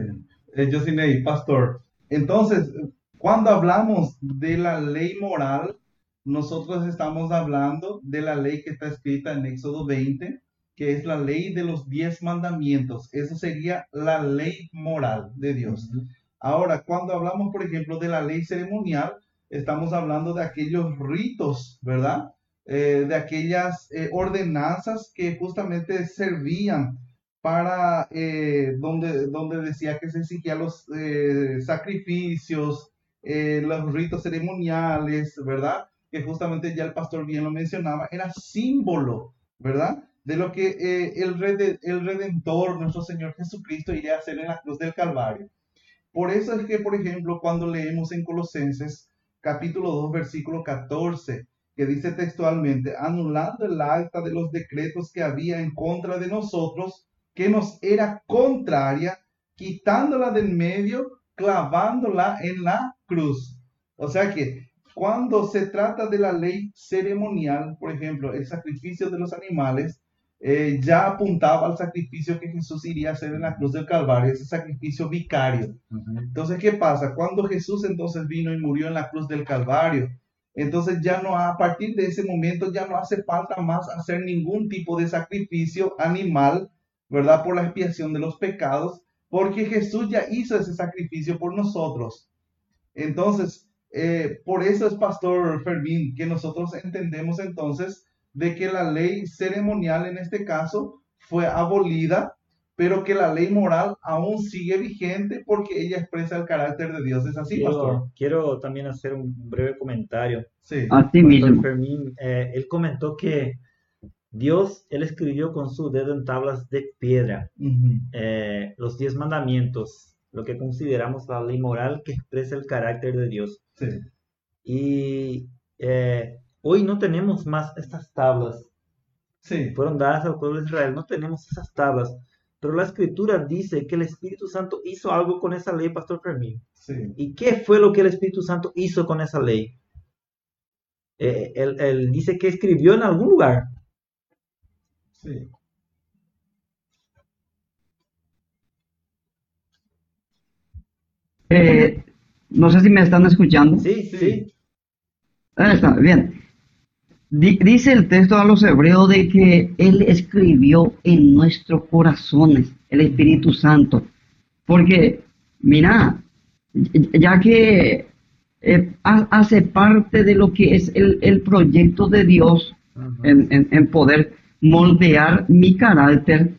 eh, yo sí pastor. Entonces, cuando hablamos de la ley moral, nosotros estamos hablando de la ley que está escrita en Éxodo 20, que es la ley de los diez mandamientos. Eso sería la ley moral de Dios. Ahora, cuando hablamos, por ejemplo, de la ley ceremonial, estamos hablando de aquellos ritos, ¿verdad? Eh, de aquellas eh, ordenanzas que justamente servían para eh, donde, donde decía que se exigían los sacrificios, los ritos ceremoniales, ¿verdad? Que justamente ya el pastor bien lo mencionaba, era símbolo, ¿verdad? De lo que el, el Redentor, nuestro Señor Jesucristo, iría a hacer en la cruz del Calvario. Por eso es que, por ejemplo, cuando leemos en Colosenses, capítulo 2, versículo 14, que dice textualmente, anulando el acta de los decretos que había en contra de nosotros, que nos era contraria, quitándola del medio, clavándola en la cruz. O sea que cuando se trata de la ley ceremonial, por ejemplo, el sacrificio de los animales, eh, ya apuntaba al sacrificio que Jesús iría a hacer en la cruz del Calvario, ese sacrificio vicario. Entonces, ¿qué pasa? Cuando Jesús entonces vino y murió en la cruz del Calvario, entonces ya no, a partir de ese momento ya no hace falta más hacer ningún tipo de sacrificio animal, ¿verdad? Por la expiación de los pecados, porque Jesús ya hizo ese sacrificio por nosotros. Entonces, eh, por eso es Pastor Fermín que nosotros entendemos entonces de que la ley ceremonial en este caso fue abolida, pero que la ley moral aún sigue vigente porque ella expresa el carácter de Dios. ¿Es así, quiero, pastor? Quiero también hacer un breve comentario. Sí. Así mismo. Fermín, eh, él comentó que Dios, él escribió con su dedo en tablas de piedra eh, los diez mandamientos, lo que consideramos la ley moral que expresa el carácter de Dios. Sí. Y eh, Hoy no tenemos más estas tablas. Sí. Fueron dadas al pueblo de Israel, no tenemos esas tablas. Pero la escritura dice que el Espíritu Santo hizo algo con esa ley, Pastor Fermín. Sí. ¿Y qué fue lo que el Espíritu Santo hizo con esa ley? Eh, él, dice que escribió en algún lugar. Sí. Eh, no sé si me están escuchando. Sí, sí. Ah, está, bien. Dice el texto a los hebreos de que Él escribió en nuestros corazones el Espíritu Santo. Porque, mira, ya que eh, hace parte de lo que es el, proyecto de Dios en, poder moldear mi carácter,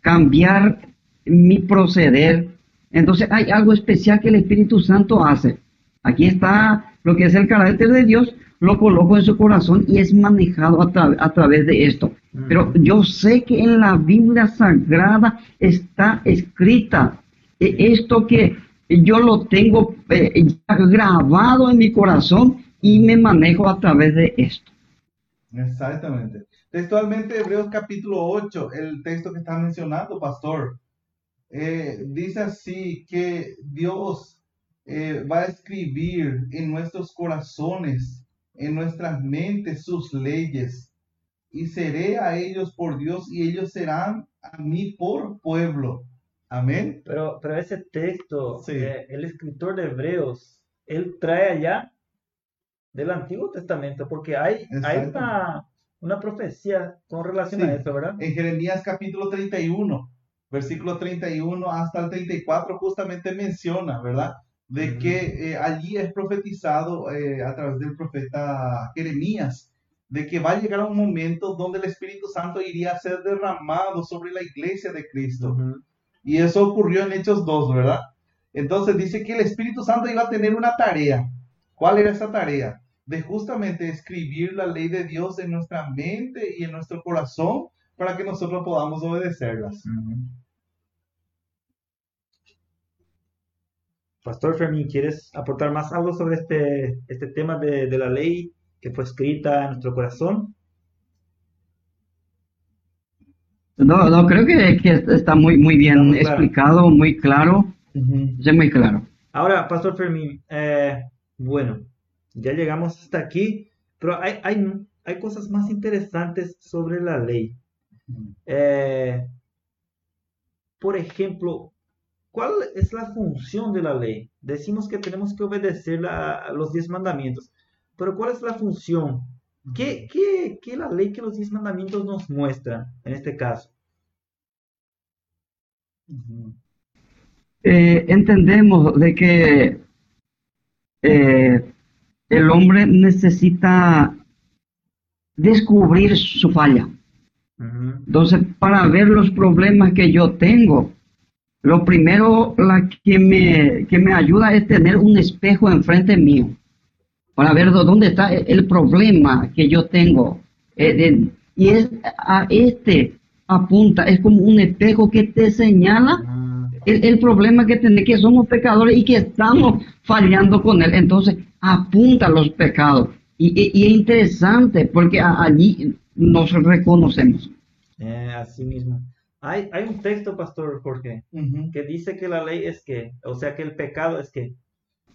cambiar mi proceder. Entonces hay algo especial que el Espíritu Santo hace. Aquí está lo que es el carácter de Dios, lo coloco en su corazón y es manejado a, través de esto. Pero yo sé que en la Biblia Sagrada está escrita e, esto que yo lo tengo eh, grabado en mi corazón y me manejo a través de esto. Exactamente. Textualmente, Hebreos capítulo 8, el texto que está mencionando, pastor, eh, dice así que Dios eh, va a escribir en nuestros corazones, en nuestras mentes sus leyes, y seré a ellos por Dios y ellos serán a mí por pueblo. Amén. Pero, pero ese texto, Sí. eh, el escritor de Hebreos, él trae allá del Antiguo Testamento, porque hay, hay una, una profecía con relación Sí. a eso, ¿verdad? En Jeremías capítulo 31, versículo 31 hasta el 34, justamente menciona, ¿verdad? De Ujú. que eh, allí es profetizado eh, a través del profeta Jeremías, de que va a llegar un momento donde el Espíritu Santo iría a ser derramado sobre la iglesia de Cristo. Ujú. Y eso ocurrió en Hechos 2, ¿verdad? Entonces dice que el Espíritu Santo iba a tener una tarea. ¿Cuál era esa tarea? De justamente escribir la ley de Dios en nuestra mente y en nuestro corazón para que nosotros podamos obedecerlas. Pastor Fermín, ¿quieres aportar más algo sobre este, este tema de, de la ley que fue escrita en nuestro corazón? No, no, creo que, que está muy, muy bien Está muy claro. explicado, muy claro, es muy claro. Ahora, Pastor Fermín, eh, bueno, ya llegamos hasta aquí, pero hay, hay, hay cosas más interesantes sobre la ley. Eh, por ejemplo, ¿cuál es la función de la ley? Decimos que tenemos que obedecer la- a los diez mandamientos, pero ¿cuál es la función? ¿Qué, qué, qué la ley que los diez mandamientos nos muestran en este caso? Eh, entendemos de que eh, el hombre necesita descubrir su falla. Entonces, para ver los problemas que yo tengo, lo primero la que me, que me ayuda es tener un espejo enfrente mío, para ver dó- dónde está el problema que yo tengo. Eh, y es a este apunta, es como un espejo que te señala ah, el, el problema que tenemos, que somos pecadores y que estamos fallando con él. Entonces, apunta los pecados. Y, y- y es interesante porque a- allí nos reconocemos. eh, así mismo. Hay, hay un texto, Pastor Jorge, Ujú. que dice que la ley es que, o sea, que el pecado es que.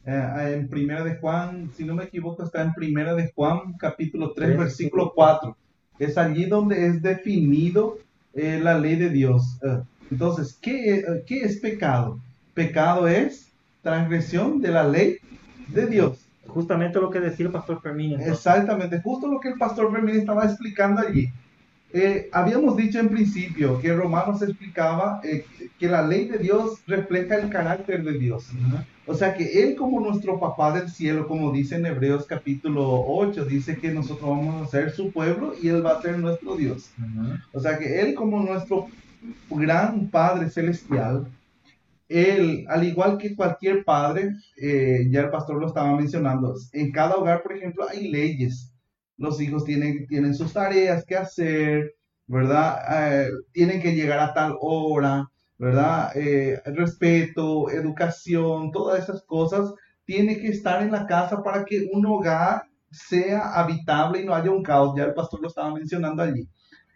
Eh, en Primera de Juan, si no me equivoco, está en Primera de Juan, capítulo 3, Tres, versículo 4. Es allí donde es definido eh, la ley de Dios. Eh, entonces, ¿qué, eh, ¿qué es pecado? Pecado es transgresión de la ley de Dios. Justamente lo que decía el Pastor Fermín. entonces. Exactamente, justo lo que el pastor Fermín estaba explicando allí. Eh, habíamos dicho en principio que Romanos explicaba eh, que la ley de Dios refleja el carácter de Dios. O sea que Él como nuestro papá del cielo, como dice en Hebreos capítulo 8, dice que nosotros vamos a ser su pueblo y Él va a ser nuestro Dios. O sea que Él como nuestro gran Padre celestial, Él, al igual que cualquier padre, eh, ya el pastor lo estaba mencionando, en cada hogar, por ejemplo, hay leyes. Los hijos tienen, tienen sus tareas que hacer, ¿verdad? Eh, tienen que llegar a tal hora, ¿verdad? Eh, respeto, educación, todas esas cosas tiene que estar en la casa para que un hogar sea habitable y no haya un caos. Ya el pastor lo estaba mencionando allí.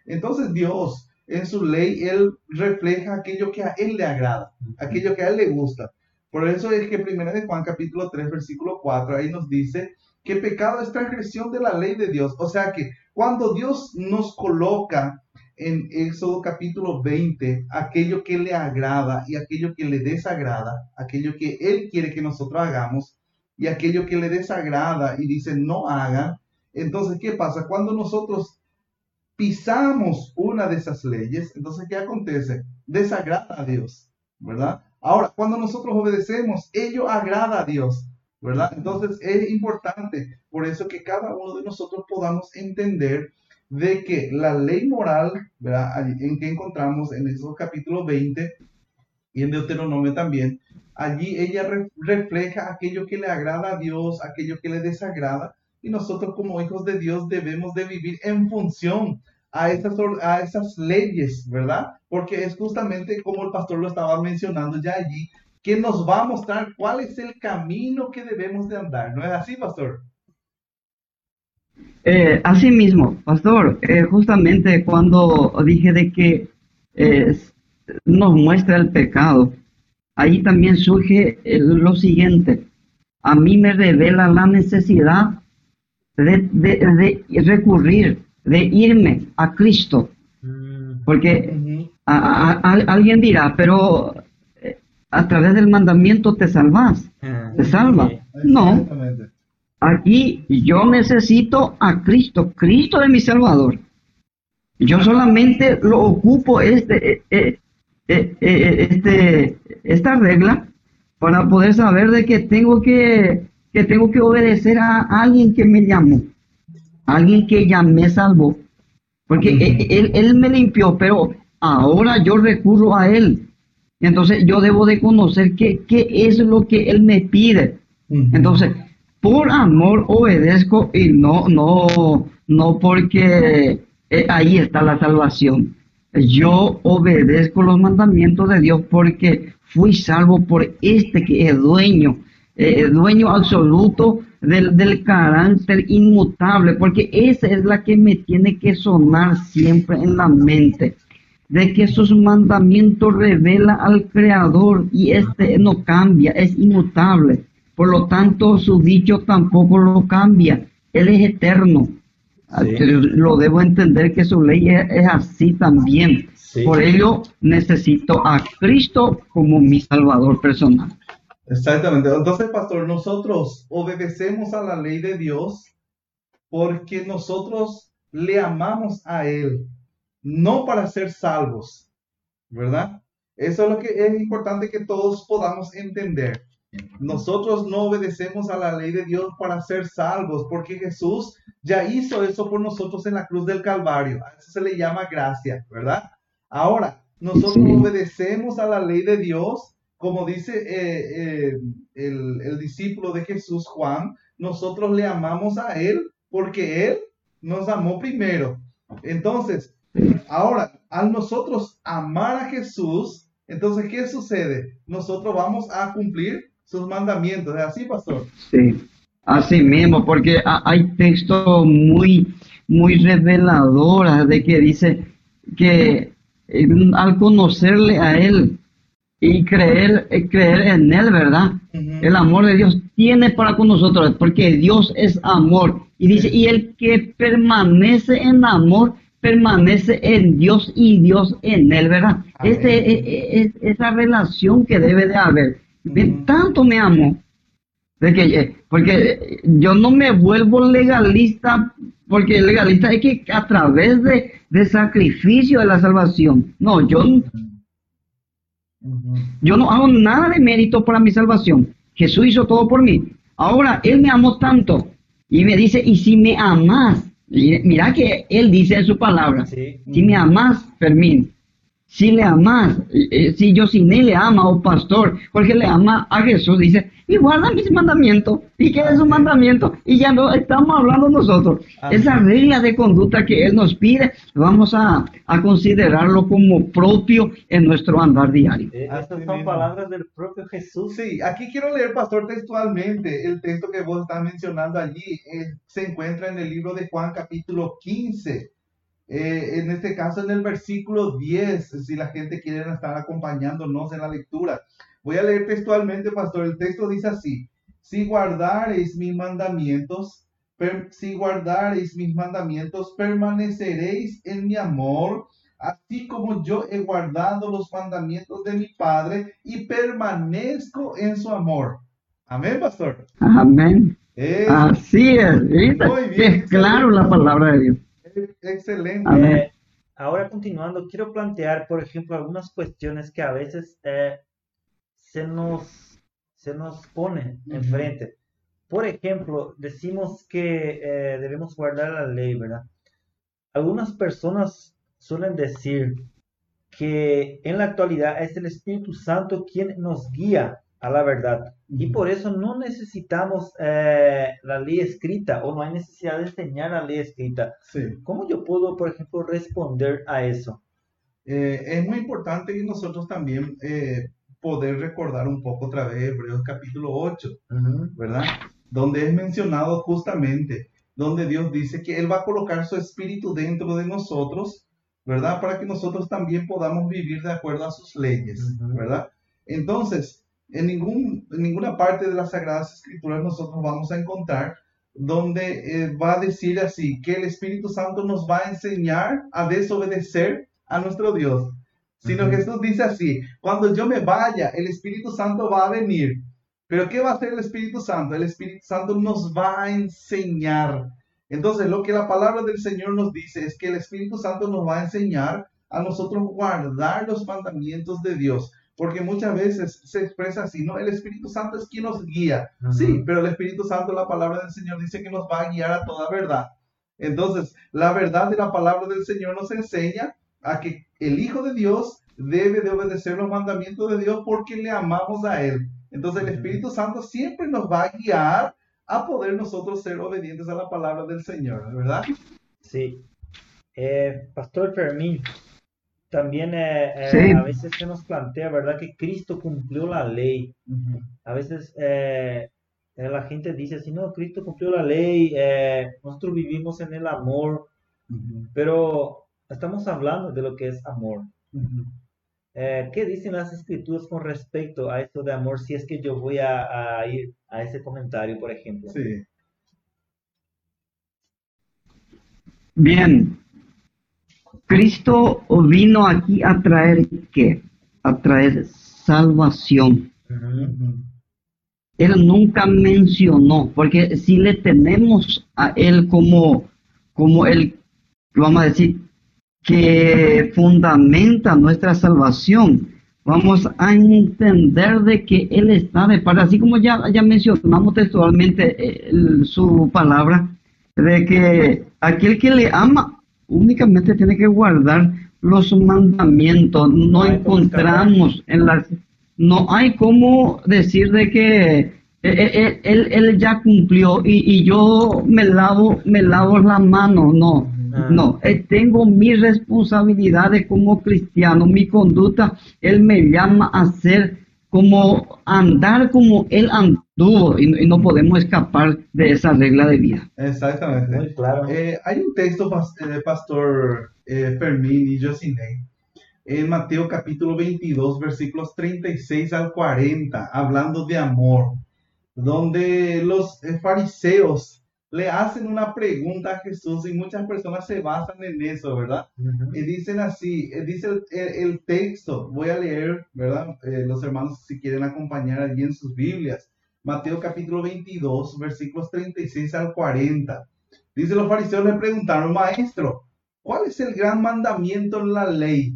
Entonces Dios, en su ley, Él refleja aquello que a Él le agrada, aquello que a Él le gusta. Por eso es que primera de Juan capítulo 3, versículo 4, ahí nos dice que pecado es transgresión de la ley de Dios. O sea que cuando Dios nos coloca en Éxodo capítulo 20, aquello que le agrada y aquello que le desagrada, aquello que Él quiere que nosotros hagamos y aquello que le desagrada y dice no hagan, entonces, ¿qué pasa? Cuando nosotros pisamos una de esas leyes, entonces, ¿qué acontece? Desagrada a Dios, ¿verdad? Ahora, cuando nosotros obedecemos, ello agrada a Dios, ¿verdad? Entonces, es importante, por eso que cada uno de nosotros podamos entender de que la ley moral, ¿verdad? En que encontramos en esos capítulo 20 y en Deuteronomio también, allí ella re- refleja aquello que le agrada a Dios, aquello que le desagrada, y nosotros como hijos de Dios debemos de vivir en función a esas, a esas leyes, ¿verdad? Porque es justamente como el pastor lo estaba mencionando ya allí, que nos va a mostrar cuál es el camino que debemos de andar. ¿No es así, pastor? Eh, así mismo, pastor, eh, justamente cuando dije de que eh, nos muestra el pecado, ahí también surge eh, lo siguiente. A mí me revela la necesidad de- de recurrir, de irme a Cristo. Mm, Porque a- a- a- alguien dirá, pero eh, a través del mandamiento te salvas, ah, te salva. No, aquí yo necesito a Cristo, Cristo es mi Salvador. Yo solamente lo ocupo este, eh, eh, este, esta regla para poder saber de que tengo que, que tengo que obedecer a alguien que me llamó, alguien que ya me salvó, porque Ujú. él, él- él me limpió, pero ahora yo recurro a él. Entonces yo debo de conocer qué, qué es lo que él me pide. Entonces, por amor obedezco y no, no, no porque eh, ahí está la salvación. Yo obedezco los mandamientos de Dios porque fui salvo por este que es dueño, eh, dueño absoluto del, del carácter inmutable, porque esa es la que me tiene que sonar siempre en la mente de que sus mandamientos revela al Creador y este no cambia, es inmutable. Por lo tanto, su dicho tampoco lo cambia. Él es eterno. Sí. Lo debo entender que su ley es, es así también. Sí. Por ello, necesito a Cristo como mi Salvador personal. Exactamente. Entonces, pastor, nosotros obedecemos a la ley de Dios porque nosotros le amamos a Él, no para ser salvos, ¿verdad? Eso es lo que es importante que todos podamos entender. Nosotros no obedecemos a la ley de Dios para ser salvos, porque Jesús ya hizo eso por nosotros en la cruz del Calvario. A eso se le llama gracia, ¿verdad? Ahora, nosotros Sí. obedecemos a la ley de Dios, como dice eh, eh, el, discípulo de Jesús, Juan, nosotros le amamos a Él porque Él nos amó primero. Entonces, ahora, al nosotros amar a Jesús, entonces, ¿qué sucede? Nosotros vamos a cumplir sus mandamientos. ¿Es así, pastor? Sí, así mismo, porque ha- hay textos muy, muy reveladores de que dice que eh, al conocerle a Él y creer, eh, creer en Él, ¿verdad? El amor de Dios tiene para con nosotros, porque Dios es amor. Y dice, y el que permanece en amor, permanece en Dios y Dios en Él, ¿verdad? Este, eh, eh, es, esa relación que debe de haber. De Ujú. tanto me amo, de que, eh, porque yo no me vuelvo legalista, porque legalista es que a través de, de sacrificio de la salvación. No, yo. Yo no hago nada de mérito para mi salvación. Jesús hizo todo por mí. Ahora, Él me amó tanto y me dice, y si me amas, y mira que Él dice en su palabra, Sí. si me amas, Fermín, si le amas, eh, si yo sin él le ama, o pastor, Jorge le ama a Jesús, dice, y guarda mis mandamientos, y que es un mandamiento, y ya no estamos hablando nosotros. Amén. Esa regla de conducta que Él nos pide, vamos a, a considerarlo como propio en nuestro andar diario. Eh, Estas son mismo. palabras del propio Jesús. Sí, aquí quiero leer, pastor, textualmente el texto que vos estás mencionando allí. eh, se encuentra en el libro de Juan capítulo 15. Eh, en este caso en el versículo 10, si la gente quiere estar acompañándonos en la lectura. Voy a leer textualmente, pastor. El texto dice así, si guardareis mis mandamientos, si guardareis mis mandamientos, permaneceréis en mi amor, así como yo he guardado los mandamientos de mi Padre y permanezco en su amor. Amén, pastor. Amén. Es Así es. ¿viste? Muy bien, es claro la palabra de Dios. Excelente. Ahora continuando, quiero plantear, por ejemplo, algunas cuestiones que a veces eh, se nos, se nos ponen enfrente. Por ejemplo, decimos que eh, debemos guardar la ley, ¿verdad? Algunas personas suelen decir que en la actualidad es el Espíritu Santo quien nos guía a la verdad. Y por eso no necesitamos eh, la ley escrita o no hay necesidad de enseñar la ley escrita. Sí. ¿Cómo yo puedo, por ejemplo, responder a eso? Eh, es muy importante que nosotros también eh, poder recordar un poco otra vez Hebreos capítulo 8, ¿verdad? Donde es mencionado justamente, donde Dios dice que Él va a colocar su espíritu dentro de nosotros, ¿verdad? Para que nosotros también podamos vivir de acuerdo a sus leyes, ¿verdad? Entonces, en, ningún, en ninguna parte de las Sagradas Escrituras nosotros vamos a encontrar donde eh, va a decir así, que el Espíritu Santo nos va a enseñar a desobedecer a nuestro Dios. Sino que Jesús dice así, cuando yo me vaya, el Espíritu Santo va a venir. Pero ¿qué va a hacer el Espíritu Santo? El Espíritu Santo nos va a enseñar. Entonces, lo que la palabra del Señor nos dice es que el Espíritu Santo nos va a enseñar a nosotros guardar los mandamientos de Dios porque muchas veces se expresa así, ¿no? El Espíritu Santo es quien nos guía. Sí, pero el Espíritu Santo, la palabra del Señor dice que nos va a guiar a toda verdad. Entonces, la verdad de la palabra del Señor nos enseña a que el Hijo de Dios debe de obedecer los mandamientos de Dios porque le amamos a Él. Entonces, el Espíritu Santo siempre nos va a guiar a poder nosotros ser obedientes a la palabra del Señor, ¿verdad? Sí. Eh, Pastor Fermín, también eh, eh, a veces se nos plantea, ¿verdad? Que Cristo cumplió la ley. A veces eh, la gente dice así, no, Cristo cumplió la ley, nosotros vivimos en el amor, pero estamos hablando de lo que es amor. ¿Qué dicen las escrituras con respecto a esto de amor si es que yo voy a, a ir a ese comentario, por ejemplo? Sí. Bien, Cristo vino aquí a traer qué? A traer salvación. Él nunca mencionó, porque si le tenemos a Él como, como el, vamos a decir, que fundamenta nuestra salvación, vamos a entender de que Él está de parte, así como ya, ya mencionamos textualmente eh, su palabra, de que aquel que le ama únicamente tiene que guardar los mandamientos. No encontramos en las... No hay como decir de que eh, eh, eh, él, ya cumplió y, yo me lavo, me lavo la mano. No, ah. no. tengo mi responsabilidad como cristiano, mi conducta. Él me llama a ser como andar como él anduvo y, no podemos escapar de esa regla de vida. Exactamente. claro. Eh, hay un texto de Pastor eh, Fermín y Josine en Mateo capítulo 22 versículos 36 al 40 hablando de amor, donde los eh, fariseos le hacen una pregunta a Jesús y muchas personas se basan en eso, ¿verdad? Y dicen así, eh, dice el, texto, voy a leer, ¿verdad? Eh, los hermanos si quieren acompañar allí en sus Biblias. Mateo capítulo 22, versículos 36 al 40. Dice, los fariseos le preguntaron, maestro, ¿cuál es el gran mandamiento en la ley?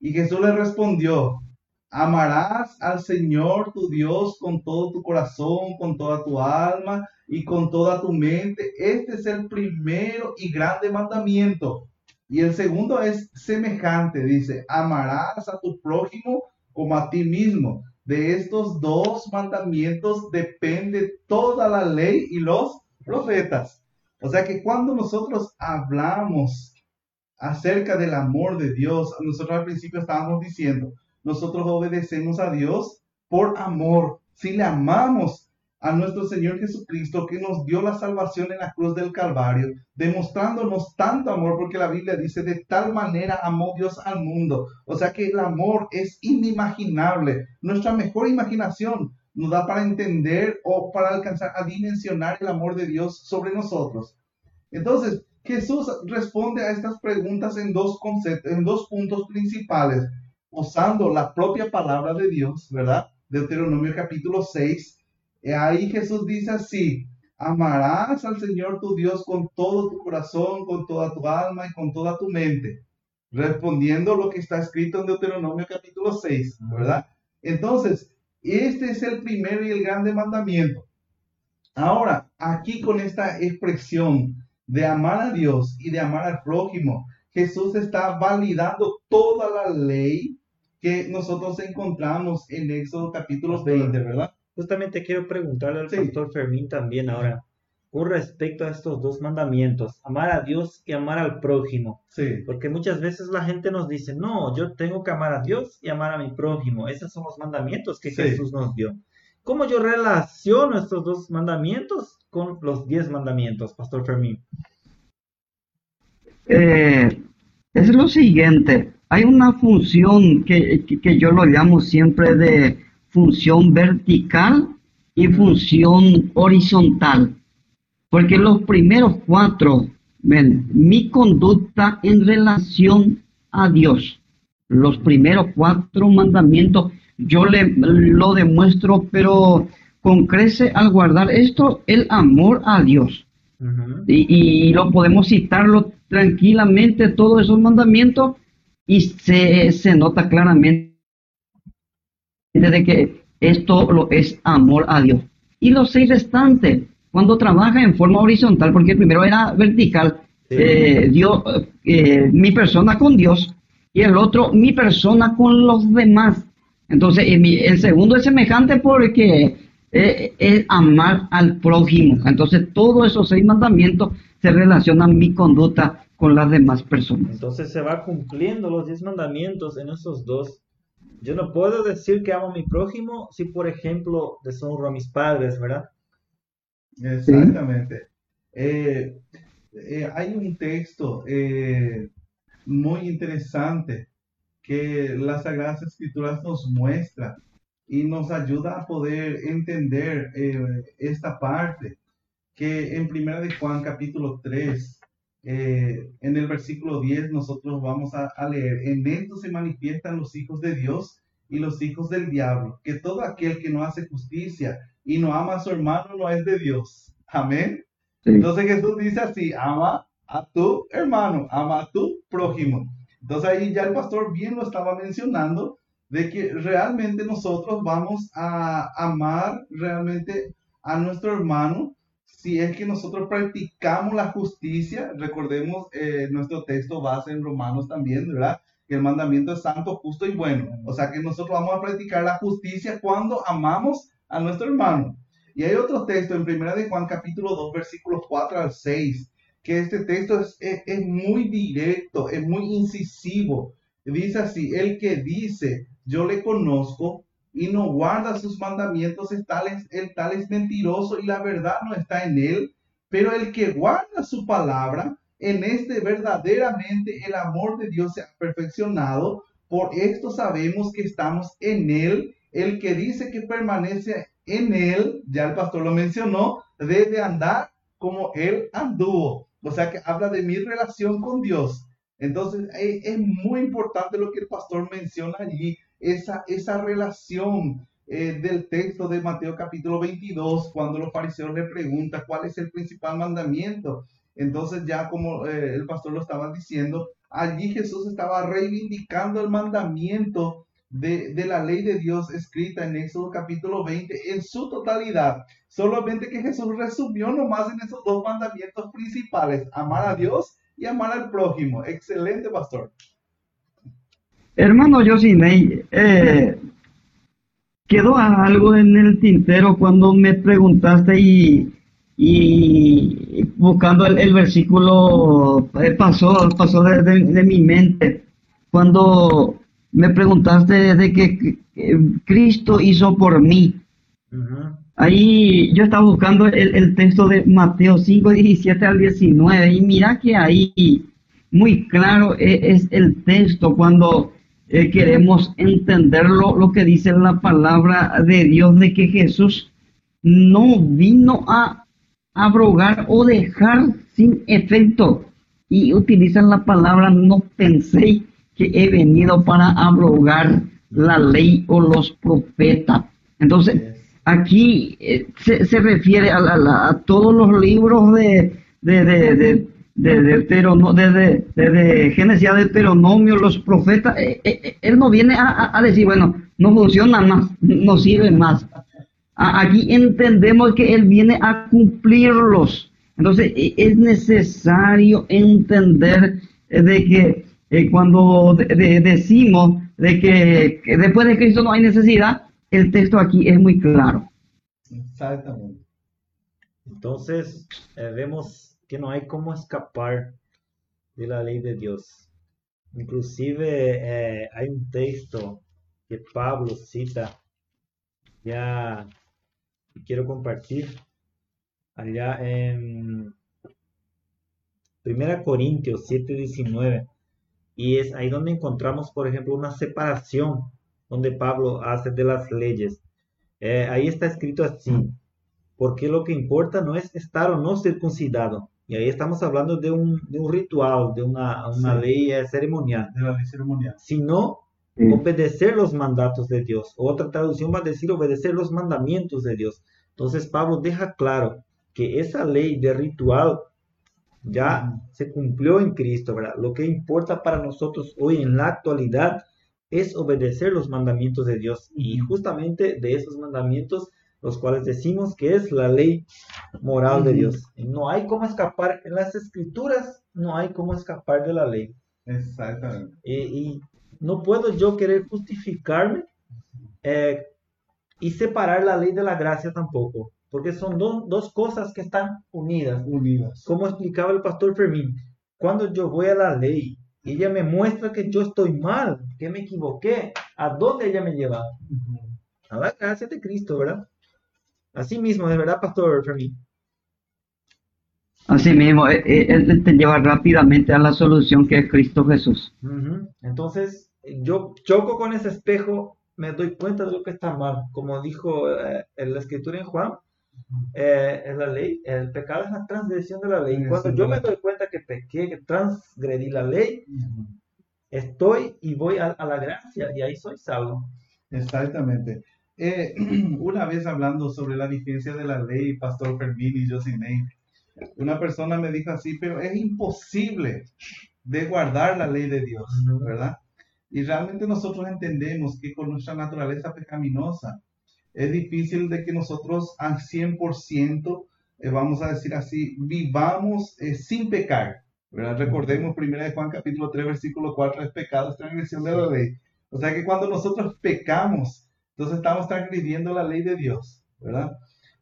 Y Jesús le respondió, amarás al Señor tu Dios con todo tu corazón, con toda tu alma y con toda tu mente. Este es el primero y grande mandamiento. Y el segundo es semejante, dice, amarás a tu prójimo como a ti mismo. De estos dos mandamientos depende toda la ley y los profetas. O sea que cuando nosotros hablamos acerca del amor de Dios, nosotros al principio estábamos diciendo, nosotros obedecemos a Dios por amor. Si le amamos a nuestro Señor Jesucristo que nos dio la salvación en la cruz del Calvario, demostrándonos tanto amor, porque la Biblia dice, de tal manera amó Dios al mundo. O sea que el amor es inimaginable. Nuestra mejor imaginación nos da para entender o para alcanzar a dimensionar el amor de Dios sobre nosotros. Entonces, Jesús responde a estas preguntas en dos conceptos, en dos puntos principales, usando la propia palabra de Dios, ¿verdad? Deuteronomio capítulo 6, Ahí Jesús dice así, amarás al Señor tu Dios con todo tu corazón, con toda tu alma y con toda tu mente, respondiendo lo que está escrito en Deuteronomio capítulo 6, ¿verdad? Entonces, este es el primero y el grande mandamiento. Ahora, aquí con esta expresión de amar a Dios y de amar al prójimo, Jesús está validando toda la ley que nosotros encontramos en Éxodo capítulo 20, ¿verdad? Justamente quiero preguntarle al pastor Fermín también ahora, con respecto a estos dos mandamientos, amar a Dios y amar al prójimo. Sí. Porque muchas veces la gente nos dice, no, yo tengo que amar a Dios y amar a mi prójimo. Esos son los mandamientos que Sí. Jesús nos dio. ¿Cómo yo relaciono estos dos mandamientos con los diez mandamientos, Pastor Fermín? Eh, es lo siguiente, hay una función que, que- que yo lo llamo siempre de función vertical y función horizontal, porque los primeros cuatro, ven, mi conducta en relación a Dios, los primeros cuatro mandamientos, yo le, lo demuestro, pero con crece al guardar esto, el amor a Dios. Y, y lo podemos citarlo tranquilamente, todos esos mandamientos, y se, se nota claramente de que esto lo es amor a Dios. Y los seis restantes, cuando trabaja en forma horizontal, porque el primero era vertical, Sí. eh, Dios, eh, mi persona con Dios, y el otro mi persona con los demás. Entonces, el segundo es semejante porque eh, es amar al prójimo. Entonces, todos esos seis mandamientos se relacionan mi conducta con las demás personas. Entonces se va cumpliendo los diez mandamientos en esos dos. Yo no puedo decir que amo a mi prójimo si, por ejemplo, deshonro a mis padres, ¿verdad? Exactamente. Eh, eh, hay un texto eh, muy interesante que las Sagradas Escrituras nos muestra y nos ayuda a poder entender eh, esta parte, que en Primera de Juan capítulo 3, eh, en el versículo 10 nosotros vamos a, a leer, en esto se manifiestan los hijos de Dios y los hijos del diablo, que todo aquel que no hace justicia y no ama a su hermano no es de Dios. Amén. Sí. Entonces Jesús dice así, ama a tu hermano, ama a tu prójimo. Entonces ahí ya el pastor bien lo estaba mencionando, de que realmente nosotros vamos a amar realmente a nuestro hermano si es que nosotros practicamos la justicia. Recordemos eh, nuestro texto base en Romanos también, ¿verdad? Que el mandamiento es santo, justo y bueno. O sea que nosotros vamos a practicar la justicia cuando amamos a nuestro hermano. Y hay otro texto en Primera de Juan capítulo 2 versículos 4 al 6, que este texto es, es, es muy directo, es muy incisivo. Dice así, el que dice, yo le conozco y no guarda sus mandamientos, es tal, es, el tal es mentiroso y la verdad no está en él. Pero el que guarda su palabra, en este verdaderamente el amor de Dios se ha perfeccionado. Por esto sabemos que estamos en él. El que dice que permanece en él, ya el pastor lo mencionó, debe andar como él anduvo. O sea que habla de mi relación con Dios. Entonces eh, es muy importante lo que el pastor menciona allí, esa, esa relación eh, del texto de Mateo capítulo 22, cuando los fariseos le preguntan cuál es el principal mandamiento. Entonces ya como eh, el pastor lo estaba diciendo, allí Jesús estaba reivindicando el mandamiento de, de, la ley de Dios escrita en Éxodo capítulo 20 en su totalidad. Solamente que Jesús resumió nomás en esos dos mandamientos principales, amar a Dios y amar al prójimo. Excelente, pastor. Hermano Josinei, eh, quedó algo en el tintero cuando me preguntaste y, y buscando el, el versículo eh, pasó, pasó de, de, de mi mente. Cuando me preguntaste de que Cristo hizo por mí. Uh -huh. Ahí yo estaba buscando el, el, texto de Mateo 5, 17 al 19 y mira que ahí muy claro es, es el texto cuando eh, queremos entender lo, lo que dice la palabra de Dios de que Jesús no vino a abrogar o dejar sin efecto y utilizan la palabra no pensé que he venido para abrogar la ley o los profetas. Entonces, aquí eh, se, se, refiere a, a, a, todos los libros de, de, de, de, de, de, de, de Génesis a Deuteronomio, los profetas. Eh, eh, él no viene a, decir, bueno, no funciona más, no sirve más. aquí entendemos que él viene a cumplirlos. Entonces, e, es necesario entender de que eh, cuando de, de, decimos de que, después de Cristo no hay necesidad, el texto aquí es muy claro. Exactamente. Entonces eh, vemos que no hay cómo escapar de la ley de Dios. Inclusive eh, hay un texto que Pablo cita, ya quiero compartir, allá en 1 Corintios 7:19. Y es ahí donde encontramos, por ejemplo, una separación donde Pablo hace de las leyes. Eh, ahí está escrito así, porque lo que importa no es estar o no circuncidado. Y ahí estamos hablando de un, de un ritual, de una, una ley eh, ceremonial. De la ley ceremonial. Sino Sí. obedecer los mandatos de Dios. Otra traducción va a decir obedecer los mandamientos de Dios. Entonces Pablo deja claro que esa ley de ritual ya se cumplió en Cristo, ¿verdad? Lo que importa para nosotros hoy en la actualidad es obedecer los mandamientos de Dios y justamente de esos mandamientos los cuales decimos que es la ley moral de. Dios. Y no hay cómo escapar en las escrituras, no hay cómo escapar de la ley. Exactamente. Y, y no puedo yo querer justificarme eh, y separar la ley de la gracia tampoco, porque son do- dos cosas que están unidas. Unidas. Como explicaba el pastor Fermín, cuando yo voy a la ley, ella me muestra que yo estoy mal, que me equivoqué, ¿a dónde ella me lleva? A la gracia de Cristo, ¿verdad? Así mismo, de verdad, pastor Fermín. Así mismo, eh, eh, Él te lleva rápidamente a la solución que es Cristo Jesús. Entonces, yo choco con ese espejo, me doy cuenta de lo que está mal. Como dijo eh, en la escritura en Juan, eh, en la ley, el pecado es la transgresión de la ley. Sí, Cuando sí, yo me doy cuenta que pequé, que transgredí la ley, estoy y voy a, a la gracia y ahí soy salvo. Exactamente. Eh, una vez hablando sobre la vigencia de la ley, Pastor Fermín y Josinei, una persona me dijo así, pero es imposible de guardar la ley de Dios. ¿verdad? Y realmente nosotros entendemos que con nuestra naturaleza pecaminosa es difícil de que nosotros al 100%, eh, vamos a decir así, vivamos eh, sin pecar, ¿verdad? Recordemos 1 de Juan capítulo 3 versículo 4, es pecado, es transgresión de la ley. O sea que cuando nosotros pecamos, entonces estamos transgrediendo la ley de Dios, ¿verdad?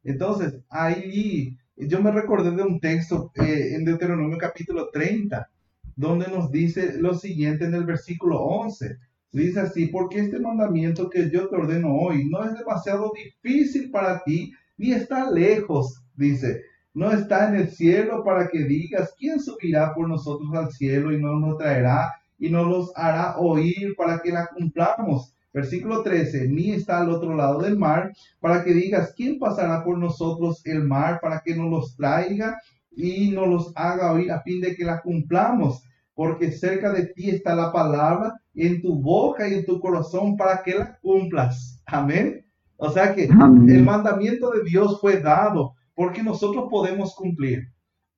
Entonces, ahí yo me recordé de un texto eh, en Deuteronomio capítulo 30, donde nos dice lo siguiente en el versículo 11. Dice así, porque este mandamiento que yo te ordeno hoy no es demasiado difícil para ti, ni está lejos, dice. No está en el cielo para que digas, ¿quién subirá por nosotros al cielo y no nos traerá y nos los hará oír para que la cumplamos? Versículo 13, ni está al otro lado del mar para que digas, ¿quién pasará por nosotros el mar para que nos los traiga y nos los haga oír a fin de que la cumplamos? Porque cerca de ti está la palabra en tu boca y en tu corazón para que la cumplas. Amén. O sea que Amén. el mandamiento de Dios fue dado porque nosotros podemos cumplir.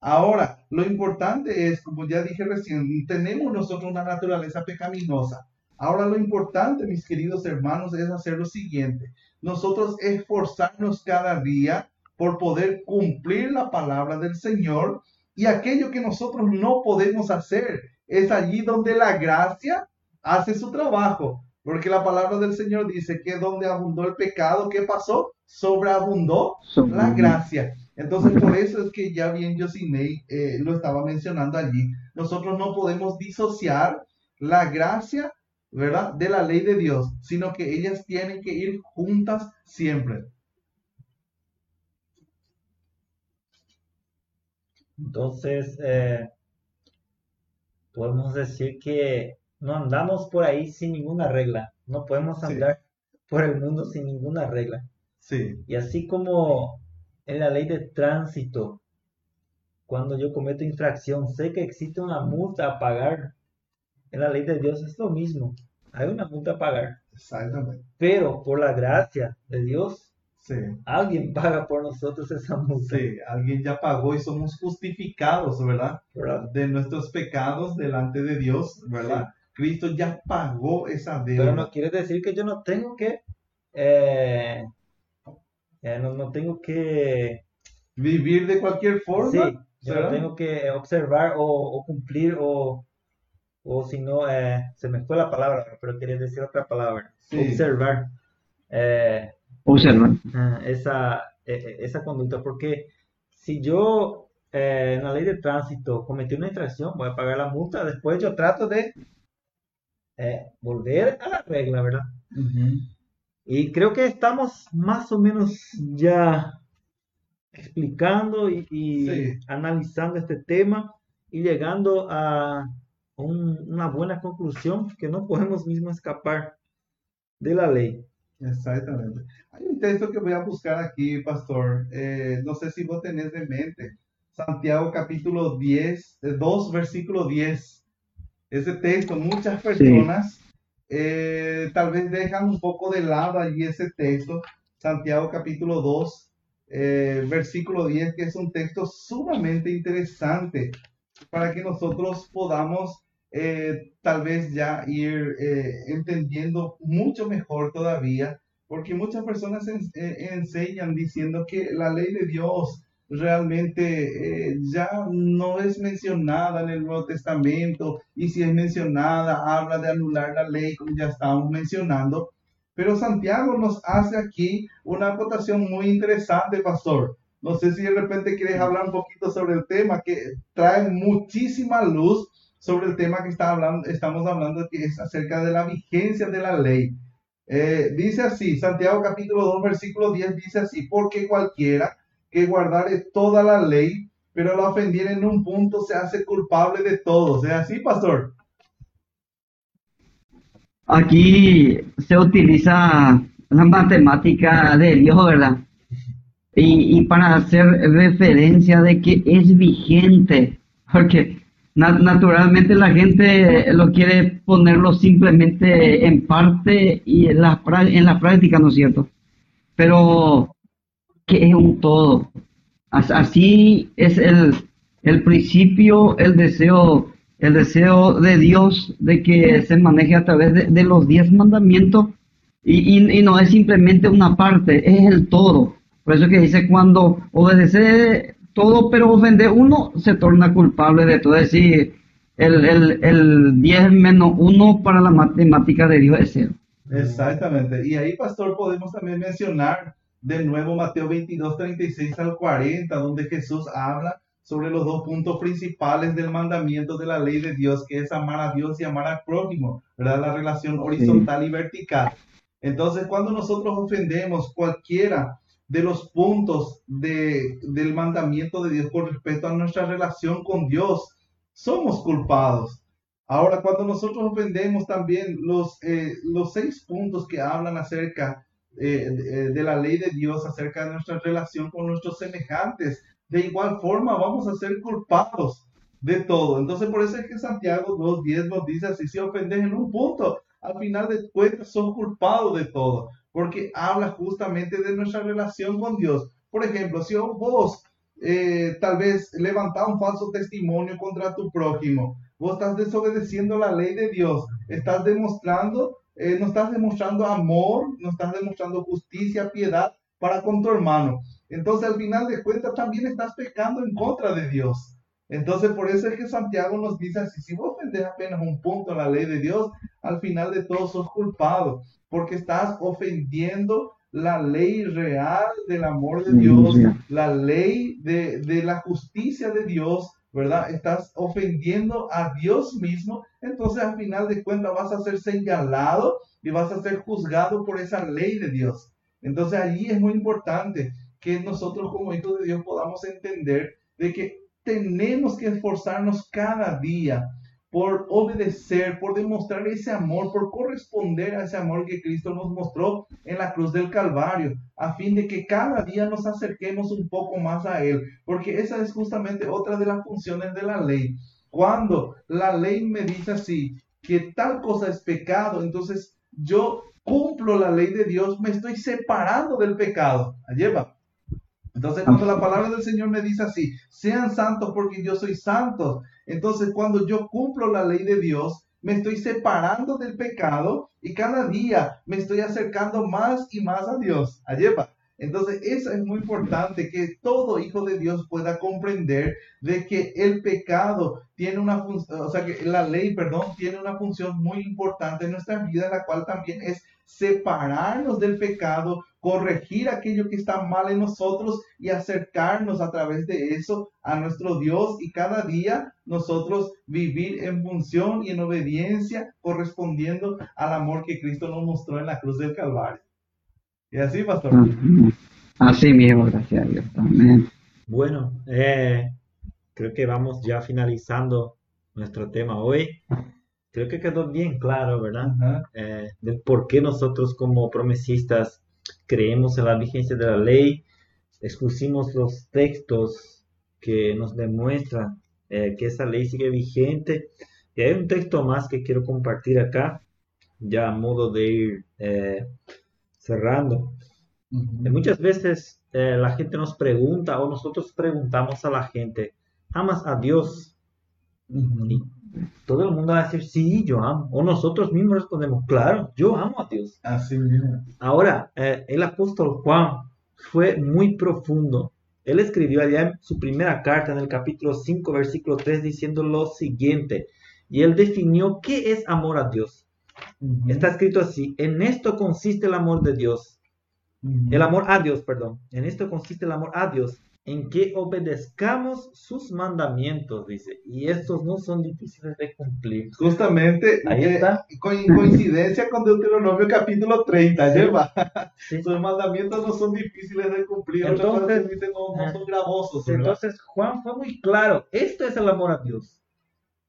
Ahora, lo importante es, como ya dije recién, tenemos nosotros una naturaleza pecaminosa. Ahora lo importante, mis queridos hermanos, es hacer lo siguiente. Nosotros esforzarnos cada día por poder cumplir la palabra del Señor y aquello que nosotros no podemos hacer es allí donde la gracia hace su trabajo. Porque la palabra del Señor dice que donde abundó el pecado, ¿qué pasó? Sobreabundó Sobre- la gracia. Entonces, por eso es que ya bien Yosinei eh, lo estaba mencionando allí. Nosotros no podemos disociar la gracia, ¿verdad? De la ley de Dios, sino que ellas tienen que ir juntas siempre. Entonces, eh, podemos decir que no andamos por ahí sin ninguna regla. No podemos Sí. andar por el mundo sin ninguna regla. Sí, Y así como en la ley de tránsito, cuando yo cometo infracción, sé que existe una multa a pagar. En la ley de Dios es lo mismo. Hay una multa a pagar. exactamente. Pero por la gracia de Dios, Sí, alguien paga por nosotros esa multa. sí, alguien ya pagó y somos justificados, ¿verdad? ¿verdad? De nuestros pecados delante de Dios, ¿verdad? Cristo ya pagó esa deuda. Pero no quiere decir que yo no tengo que, eh, eh, no, no tengo que, Vivir de cualquier forma. sí, yo no tengo que observar o, o cumplir o, o si no, eh, se me fue la palabra, pero quería decir otra palabra, Sí. observar eh, Observa. ah, esa, eh, esa conducta, porque si yo eh, en la ley de tránsito cometí una infracción, voy a pagar la multa, después yo trato de eh, volver a la regla, ¿verdad? Y creo que estamos más o menos ya explicando y, analizando este tema y llegando a una buena conclusión que no podemos mismo escapar de la ley. Exactamente. Hay un texto que voy a buscar aquí, pastor. Eh, no sé si vos tenés de mente. Santiago capítulo 10, 2, eh, versículo 10. Ese texto, muchas personas eh, tal vez dejan un poco de lado allí ese texto. Santiago capítulo 2, versículo 10, que es un texto sumamente interesante para que nosotros podamos eh, tal vez ya ir eh, entendiendo mucho mejor todavía, porque muchas personas eh, enseñan diciendo que la ley de Dios realmente ya no es mencionada en el Nuevo Testamento y si es mencionada habla de anular la ley como ya estábamos mencionando. Pero Santiago nos hace aquí una acotación muy interesante, pastor. No sé si de repente quieres hablar un poquito sobre el tema que trae muchísima luz sobre el tema que está hablando, estamos hablando, que es acerca de la vigencia de la ley. Eh, dice así, Santiago capítulo 2, versículo 10 dice así, porque cualquiera que guardare toda la ley, pero la ofendiera en un punto, se hace culpable de todo. ¿Es así, pastor? Aquí se utiliza la matemática de Dios, ¿verdad? Y, y para hacer referencia de que es vigente, porque naturalmente la gente lo quiere ponerlo simplemente en parte y en la, en la práctica, ¿no es cierto? Pero que es un todo. Así es el, el principio, el deseo, el deseo de Dios de que se maneje a través de, los diez mandamientos y, y, no es simplemente una parte, es el todo. Por eso que dice cuando obedece todo, pero ofender uno se torna culpable de todo. Es decir, el, el, el 10 menos 1 para la matemática de Dios es cero. Exactamente. Y ahí, pastor, podemos también mencionar de nuevo Mateo 22, 36 al 40, donde Jesús habla sobre los dos puntos principales del mandamiento de la ley de Dios, que es amar a Dios y amar al prójimo, ¿verdad? La relación horizontal y vertical. Entonces, cuando nosotros ofendemos cualquiera de los puntos de, del mandamiento de Dios con respecto a nuestra relación con Dios, somos culpados. Ahora, cuando nosotros ofendemos también los, eh, los seis puntos que hablan acerca eh, de, la ley de Dios, acerca de nuestra relación con nuestros semejantes, de igual forma vamos a ser culpados de todo. Entonces, por eso es que Santiago 2.10 nos dice si ofendes en un punto, al final de cuentas son culpados de todo porque habla justamente de nuestra relación con Dios. Por ejemplo, si vos eh, tal vez levantás un falso testimonio contra tu prójimo, vos estás desobedeciendo la ley de Dios, estás demostrando, eh, no estás demostrando amor, no estás demostrando justicia, piedad para con tu hermano. Entonces al final de cuentas también estás pecando en contra de Dios. Entonces por eso es que Santiago nos dice así, si vos ofendes apenas un punto a la ley de Dios, al final de todo sos culpado porque estás ofendiendo la ley real del amor de Dios, la ley de, la justicia de Dios, ¿verdad? Estás ofendiendo a Dios mismo, entonces al final de cuentas vas a ser señalado y vas a ser juzgado por esa ley de Dios. Entonces allí es muy importante que nosotros como hijos de Dios podamos entender de que tenemos que esforzarnos cada día por obedecer, por demostrar ese amor, por corresponder a ese amor que Cristo nos mostró en la cruz del Calvario, a fin de que cada día nos acerquemos un poco más a Él, porque esa es justamente otra de las funciones de la ley. Cuando la ley me dice así, que tal cosa es pecado, entonces yo cumplo la ley de Dios, me estoy separando del pecado. Lleva. Entonces, cuando la palabra del Señor me dice así, sean santos porque yo soy santo, entonces cuando yo cumplo la ley de Dios, me estoy separando del pecado y cada día me estoy acercando más y más a Dios. Entonces, eso es muy importante que todo hijo de Dios pueda comprender de que el pecado tiene una función, o sea, que la ley, perdón, tiene una función muy importante en nuestra vida, la cual también es separarnos del pecado, corregir aquello que está mal en nosotros y acercarnos a través de eso a nuestro Dios y cada día nosotros vivir en función y en obediencia correspondiendo al amor que Cristo nos mostró en la cruz del Calvario. Y así, pastor. Así mismo, gracias a Dios. Amén. Bueno, eh, creo que vamos ya finalizando nuestro tema hoy. Creo que quedó bien claro, ¿verdad? Eh, de por qué nosotros como promesistas creemos en la vigencia de la ley. Expusimos los textos que nos demuestran eh, que esa ley sigue vigente. Y hay un texto más que quiero compartir acá, ya a modo de ir eh, cerrando. Muchas veces la gente nos pregunta o nosotros preguntamos a la gente, ¿amas a Dios? Y todo el mundo va a decir, sí, yo amo. O nosotros mismos respondemos, claro, yo amo a Dios. Así mismo. Ahora, eh, el apóstol Juan fue muy profundo. Él escribió allá en su primera carta, en el capítulo 5, versículo 3, diciendo lo siguiente. Y él definió qué es amor a Dios. Está escrito así, en esto consiste el amor de Dios. El amor a Dios, perdón. En esto consiste el amor a Dios, en que obedezcamos sus mandamientos, dice, y estos no son difíciles de cumplir. Justamente, ahí eh, está. coincidencia con Deuteronomio capítulo 30, lleva. Sus mandamientos no son difíciles de cumplir, entonces, no, no, son gravosos. Entonces, Juan fue muy claro, esto es el amor a Dios,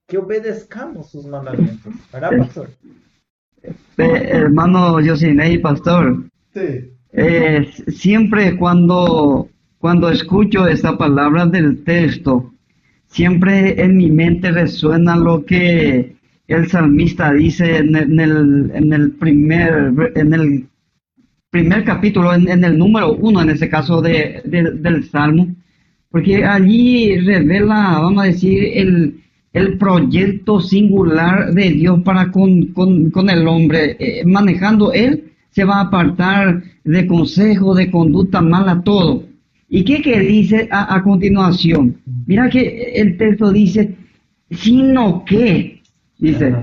que obedezcamos sus mandamientos, ¿verdad, pastor? Eh, hermano Yosinei, pastor. Sí. Eh, siempre cuando cuando escucho esta palabra del texto, siempre en mi mente resuena lo que el salmista dice en el, primer, en el primer capítulo, en, el número uno, en ese caso de, del Salmo, porque allí revela, vamos a decir, el, proyecto singular de Dios para con, el hombre. Eh, manejando él, se va a apartar de consejo, de conducta mala, todo. ¿Y qué, que dice a, continuación? Mira que el texto dice, sino que, dice,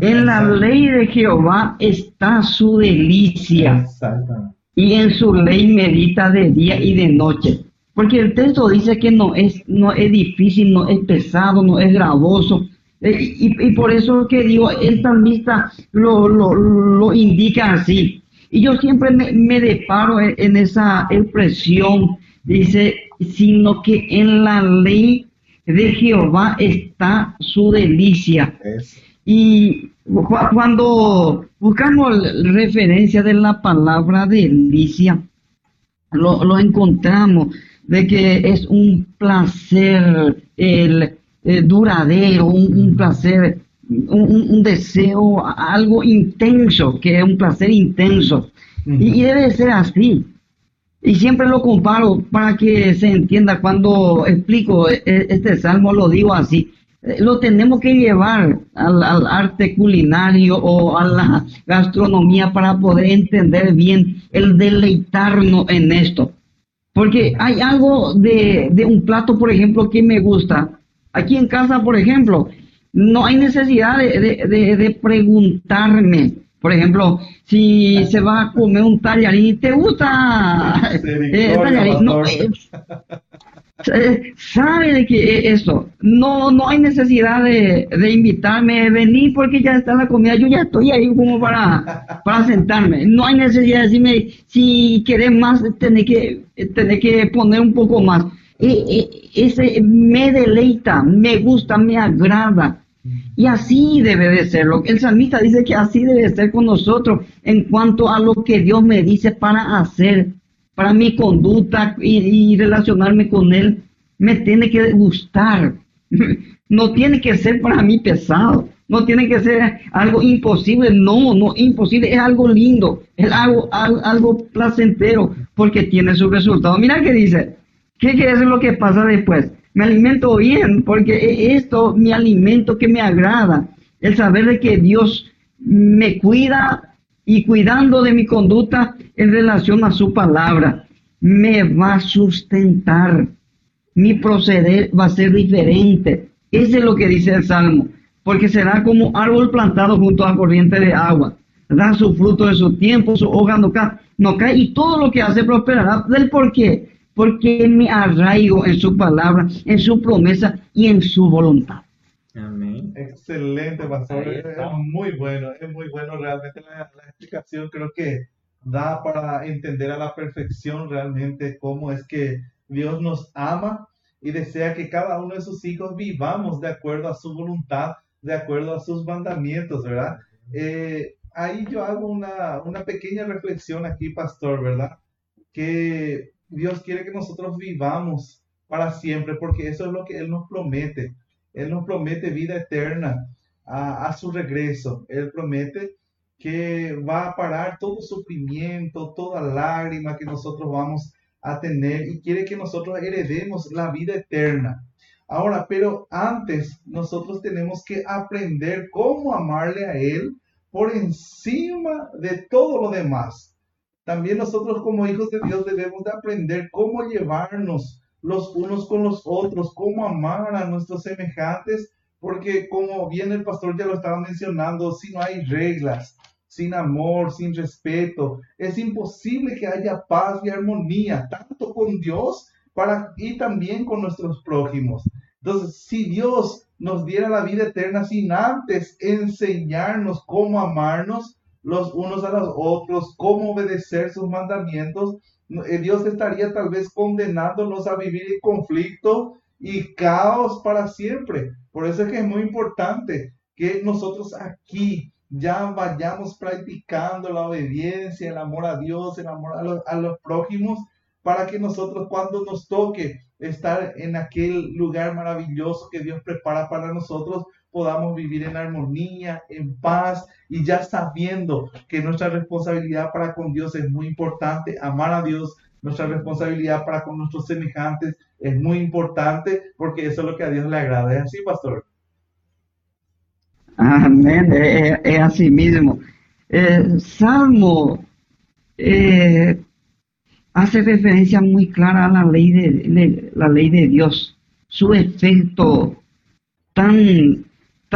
en la ley de Jehová está su delicia. Y en su ley medita de día y de noche. Porque el texto dice que no es, no es difícil, no es pesado, no es gravoso. Eh, y, por eso que digo, el salmista lo, lo, lo indica así. Y yo siempre me, me deparo en esa expresión dice, sino que en la ley de Jehová está su delicia. Y cuando buscamos referencia de la palabra delicia, lo, encontramos de que es un placer el, duradero, un, placer, un, deseo, algo intenso, que es un placer intenso. y, debe ser así. Y siempre lo comparo para que se entienda cuando explico e, e, este salmo, lo digo así. Eh, lo tenemos que llevar al, arte culinario o a la gastronomía para poder entender bien el deleitarnos en esto. Porque hay algo de, de un plato, por ejemplo, que me gusta. Aquí en casa, por ejemplo, no hay necesidad de, de, de preguntarme por ejemplo, si se va a comer un tallarín, ¿te gusta eh, tallarín? No, eh, eh, sabe de que eso, no, no hay necesidad de, de invitarme, venir porque ya está la comida, yo ya estoy ahí como para, para sentarme, no hay necesidad de decirme, si quieres más, tener que, tener que poner un poco más. ese me deleita, me gusta, me agrada. Y así debe de ser. El salmista dice que así debe ser con nosotros en cuanto a lo que Dios me dice para hacer, para mi conducta y, relacionarme con Él. Me tiene que gustar. No tiene que ser para mí pesado. No tiene que ser algo imposible. No, no, imposible. Es algo lindo. Es algo, algo, placentero porque tiene su resultado. Mira qué dice. ¿Qué, ¿Qué es lo que pasa después? Me alimento bien, porque esto, mi alimento que me agrada, el saber de que Dios me cuida y cuidando de mi conducta en relación a su palabra, me va a sustentar. Mi proceder va a ser diferente. Ese es lo que dice el Salmo, porque será como árbol plantado junto a corriente de agua. da su fruto de su tiempo, su hoja no cae, no cae y todo lo que hace prosperará. ¿Del por qué? Porque me arraigo en su palabra, en su promesa y en su voluntad. Amén. Excelente, pastor. Es está. muy bueno, es muy bueno realmente la, la explicación. Creo que da para entender a la perfección realmente cómo es que Dios nos ama y desea que cada uno de sus hijos vivamos de acuerdo a su voluntad, de acuerdo a sus mandamientos, ¿verdad? Eh, ahí yo hago una, una pequeña reflexión aquí, pastor, ¿verdad? Que Dios quiere que nosotros vivamos para siempre, porque eso es lo que Él nos promete. Él nos promete vida eterna a, su regreso. Él promete que va a parar todo sufrimiento, toda lágrima que nosotros vamos a tener y quiere que nosotros heredemos la vida eterna. Ahora, pero antes nosotros tenemos que aprender cómo amarle a Él por encima de todo lo demás. También nosotros como hijos de Dios debemos de aprender cómo llevarnos los unos con los otros, cómo amar a nuestros semejantes, porque como bien el pastor ya lo estaba mencionando, si no hay reglas, sin amor, sin respeto, es imposible que haya paz y armonía, tanto con Dios para, y también con nuestros prójimos. Entonces, si Dios nos diera la vida eterna sin antes enseñarnos cómo amarnos los unos a los otros, cómo obedecer sus mandamientos, eh, Dios estaría tal vez condenándonos a vivir en conflicto y caos para siempre. Por eso es que es muy importante que nosotros aquí ya vayamos practicando la obediencia, el amor a Dios, el amor a los, a los prójimos, para que nosotros cuando nos toque estar en aquel lugar maravilloso que Dios prepara para nosotros, podamos vivir en armonía, en paz y ya sabiendo que nuestra responsabilidad para con Dios es muy importante, amar a Dios, nuestra responsabilidad para con nuestros semejantes es muy importante porque eso es lo que a Dios le agrada. ¿Es así, pastor? Amén, es, así mismo. Eh, Salmo eh, hace referencia muy clara a la ley de, la ley de Dios, su efecto tan,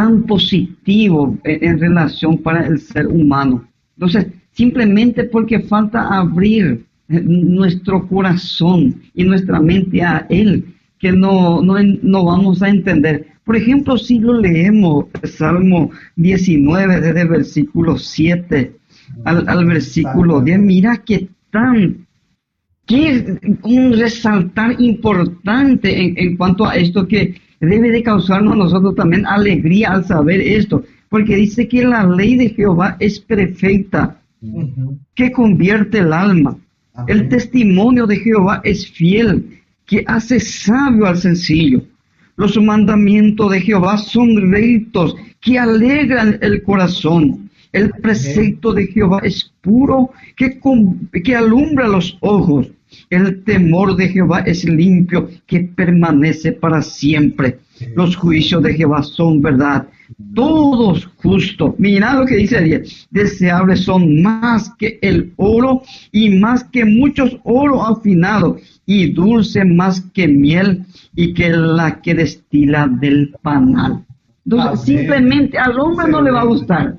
tan positivo en, en relación para el ser humano. Entonces, simplemente porque falta abrir eh, nuestro corazón y nuestra mente a Él, que no, no, no vamos a entender. Por ejemplo, si lo leemos, Salmo 19, desde el versículo 7 al, al versículo 10, mira que tan que un resaltar importante en, en cuanto a esto que debe de causarnos a nosotros también alegría al saber esto, porque dice que la ley de Jehová es perfecta, que convierte el alma. El testimonio de Jehová es fiel, que hace sabio al sencillo. Los mandamientos de Jehová son rectos, que alegran el corazón. El precepto de Jehová es puro, que, que alumbra los ojos. El temor de Jehová es limpio, que permanece para siempre. Los juicios de Jehová son verdad, todos justos. Mira lo que dice ahí. Deseables son más que el oro y más que muchos oro afinado y dulce más que miel y que la que destila del panal. Entonces, simplemente al hombre no le va a gustar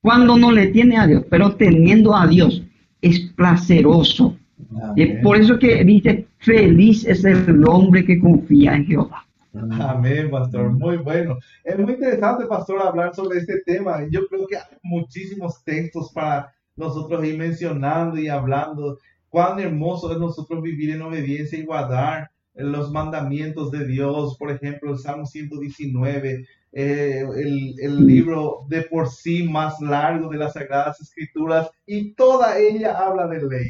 cuando no le tiene a Dios, pero teniendo a Dios es placeroso. Amén. por eso que dice, feliz es el hombre que confía en Jehová. Amén, pastor. Muy bueno. Es muy interesante, pastor, hablar sobre este tema. Yo creo que hay muchísimos textos para nosotros ir mencionando y hablando. Cuán hermoso es nosotros vivir en obediencia y guardar los mandamientos de Dios. Por ejemplo, el Salmo 119, eh, el, el libro de por sí más largo de las Sagradas Escrituras, y toda ella habla de ley.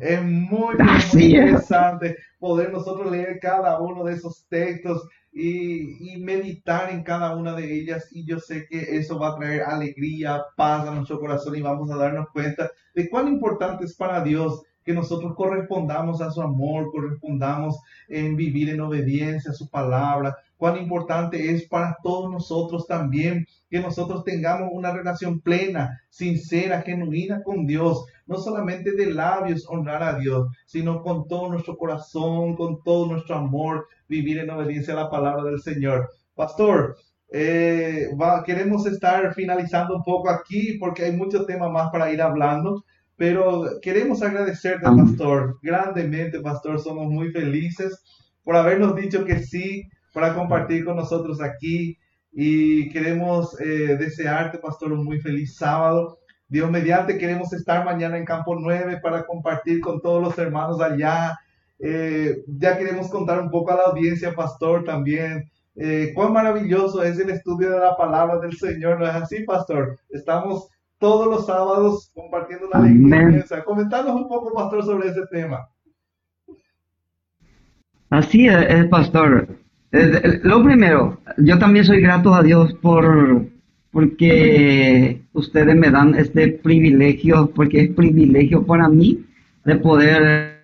Es muy, muy interesante poder nosotros leer cada uno de esos textos y, y meditar en cada una de ellas. Y yo sé que eso va a traer alegría, paz a nuestro corazón y vamos a darnos cuenta de cuán importante es para Dios que nosotros correspondamos a su amor, correspondamos en vivir en obediencia a su palabra, cuán importante es para todos nosotros también que nosotros tengamos una relación plena, sincera, genuina con Dios, no solamente de labios honrar a Dios, sino con todo nuestro corazón, con todo nuestro amor, vivir en obediencia a la palabra del Señor. Pastor, Eh, va, queremos estar finalizando un poco aquí porque hay mucho tema más para ir hablando, pero queremos agradecerte, Pastor, grandemente, Pastor. Somos muy felices por habernos dicho que sí para compartir con nosotros aquí y queremos eh, desearte, Pastor, un muy feliz sábado. Dios mediante, queremos estar mañana en Campo 9 para compartir con todos los hermanos allá. Eh, ya queremos contar un poco a la audiencia, Pastor, también. Eh, cuán maravilloso es el estudio de la palabra del Señor, ¿no es así, Pastor? Estamos todos los sábados compartiendo la lectura. Comentanos un poco, Pastor, sobre ese tema. Así es, Pastor. Lo primero, yo también soy grato a Dios por porque ustedes me dan este privilegio, porque es privilegio para mí de poder,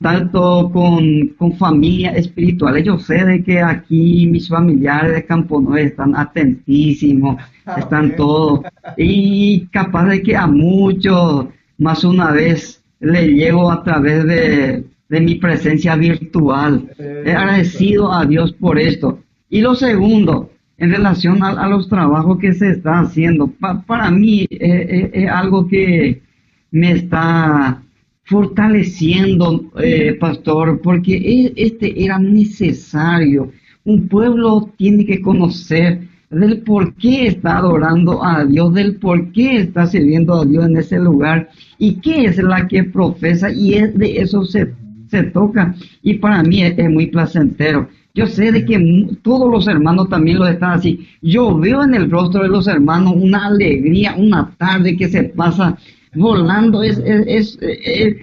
tanto con, con familia espiritual, yo sé de que aquí mis familiares de Campo Nuevo están atentísimos, están todos, y capaz de que a muchos más una vez le llego a través de, de mi presencia virtual. He agradecido a Dios por esto. Y lo segundo, en relación a, los trabajos que se están haciendo. para mí eh, eh, es algo que me está fortaleciendo, eh, pastor, porque e, este era necesario. Un pueblo tiene que conocer del por qué está adorando a Dios, del por qué está sirviendo a Dios en ese lugar y qué es la que profesa y es de eso se, se toca. Y para mí es muy placentero. Yo sé de que todos los hermanos también lo están así. Yo veo en el rostro de los hermanos una alegría, una tarde que se pasa volando. Es, es,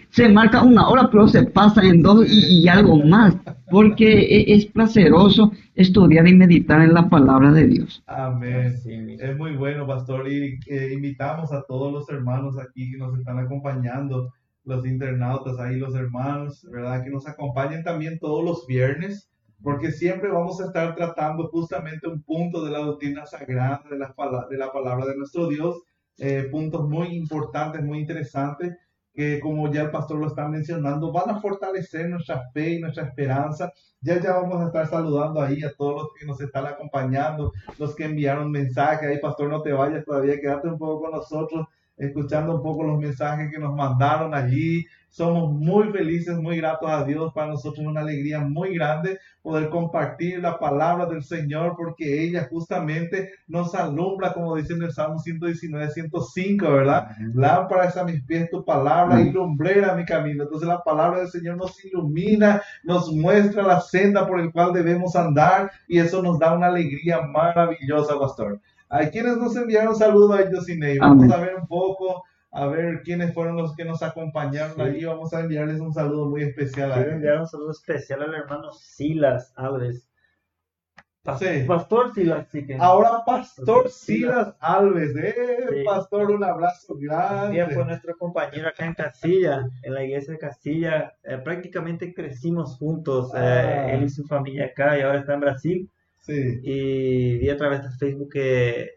se marca una hora, pero se pasa en dos y, algo más. Porque e, es, placeroso estudiar y meditar en la palabra de Dios. Amén. es muy bueno, pastor. Y eh, invitamos a todos los hermanos aquí que nos están acompañando, los internautas ahí, los hermanos, ¿verdad? Que nos acompañen también todos los viernes porque siempre vamos a estar tratando justamente un punto de la doctrina sagrada, de la, de la palabra de nuestro Dios, eh, puntos muy importantes, muy interesantes, que como ya el pastor lo está mencionando, van a fortalecer nuestra fe y nuestra esperanza. Ya ya vamos a estar saludando ahí a todos los que nos están acompañando, los que enviaron mensajes, ahí pastor no te vayas todavía, quédate un poco con nosotros escuchando un poco los mensajes que nos mandaron allí. Somos muy felices, muy gratos a Dios. Para nosotros es una alegría muy grande poder compartir la palabra del Señor porque ella justamente nos alumbra, como dice en el Salmo 119, 105, ¿verdad? Lámpara es a mis pies tu palabra y lumbrera mi camino. Entonces la palabra del Señor nos ilumina, nos muestra la senda por el cual debemos andar y eso nos da una alegría maravillosa, pastor. Hay quienes nos enviaron saludos a ellos sin Vamos a ver un poco, a ver quiénes fueron los que nos acompañaron allí. Vamos a enviarles un saludo muy especial. Quiero enviar un saludo especial al hermano Silas Alves. Pastor Silas, sí que... Ahora Pastor Silas, Alves, eh, Pastor, un abrazo grande. fue nuestro compañero acá en Castilla, en la iglesia de Castilla. Eh, prácticamente crecimos juntos, eh, ah. él y su familia acá, y ahora está en Brasil. Y vi a través de Facebook que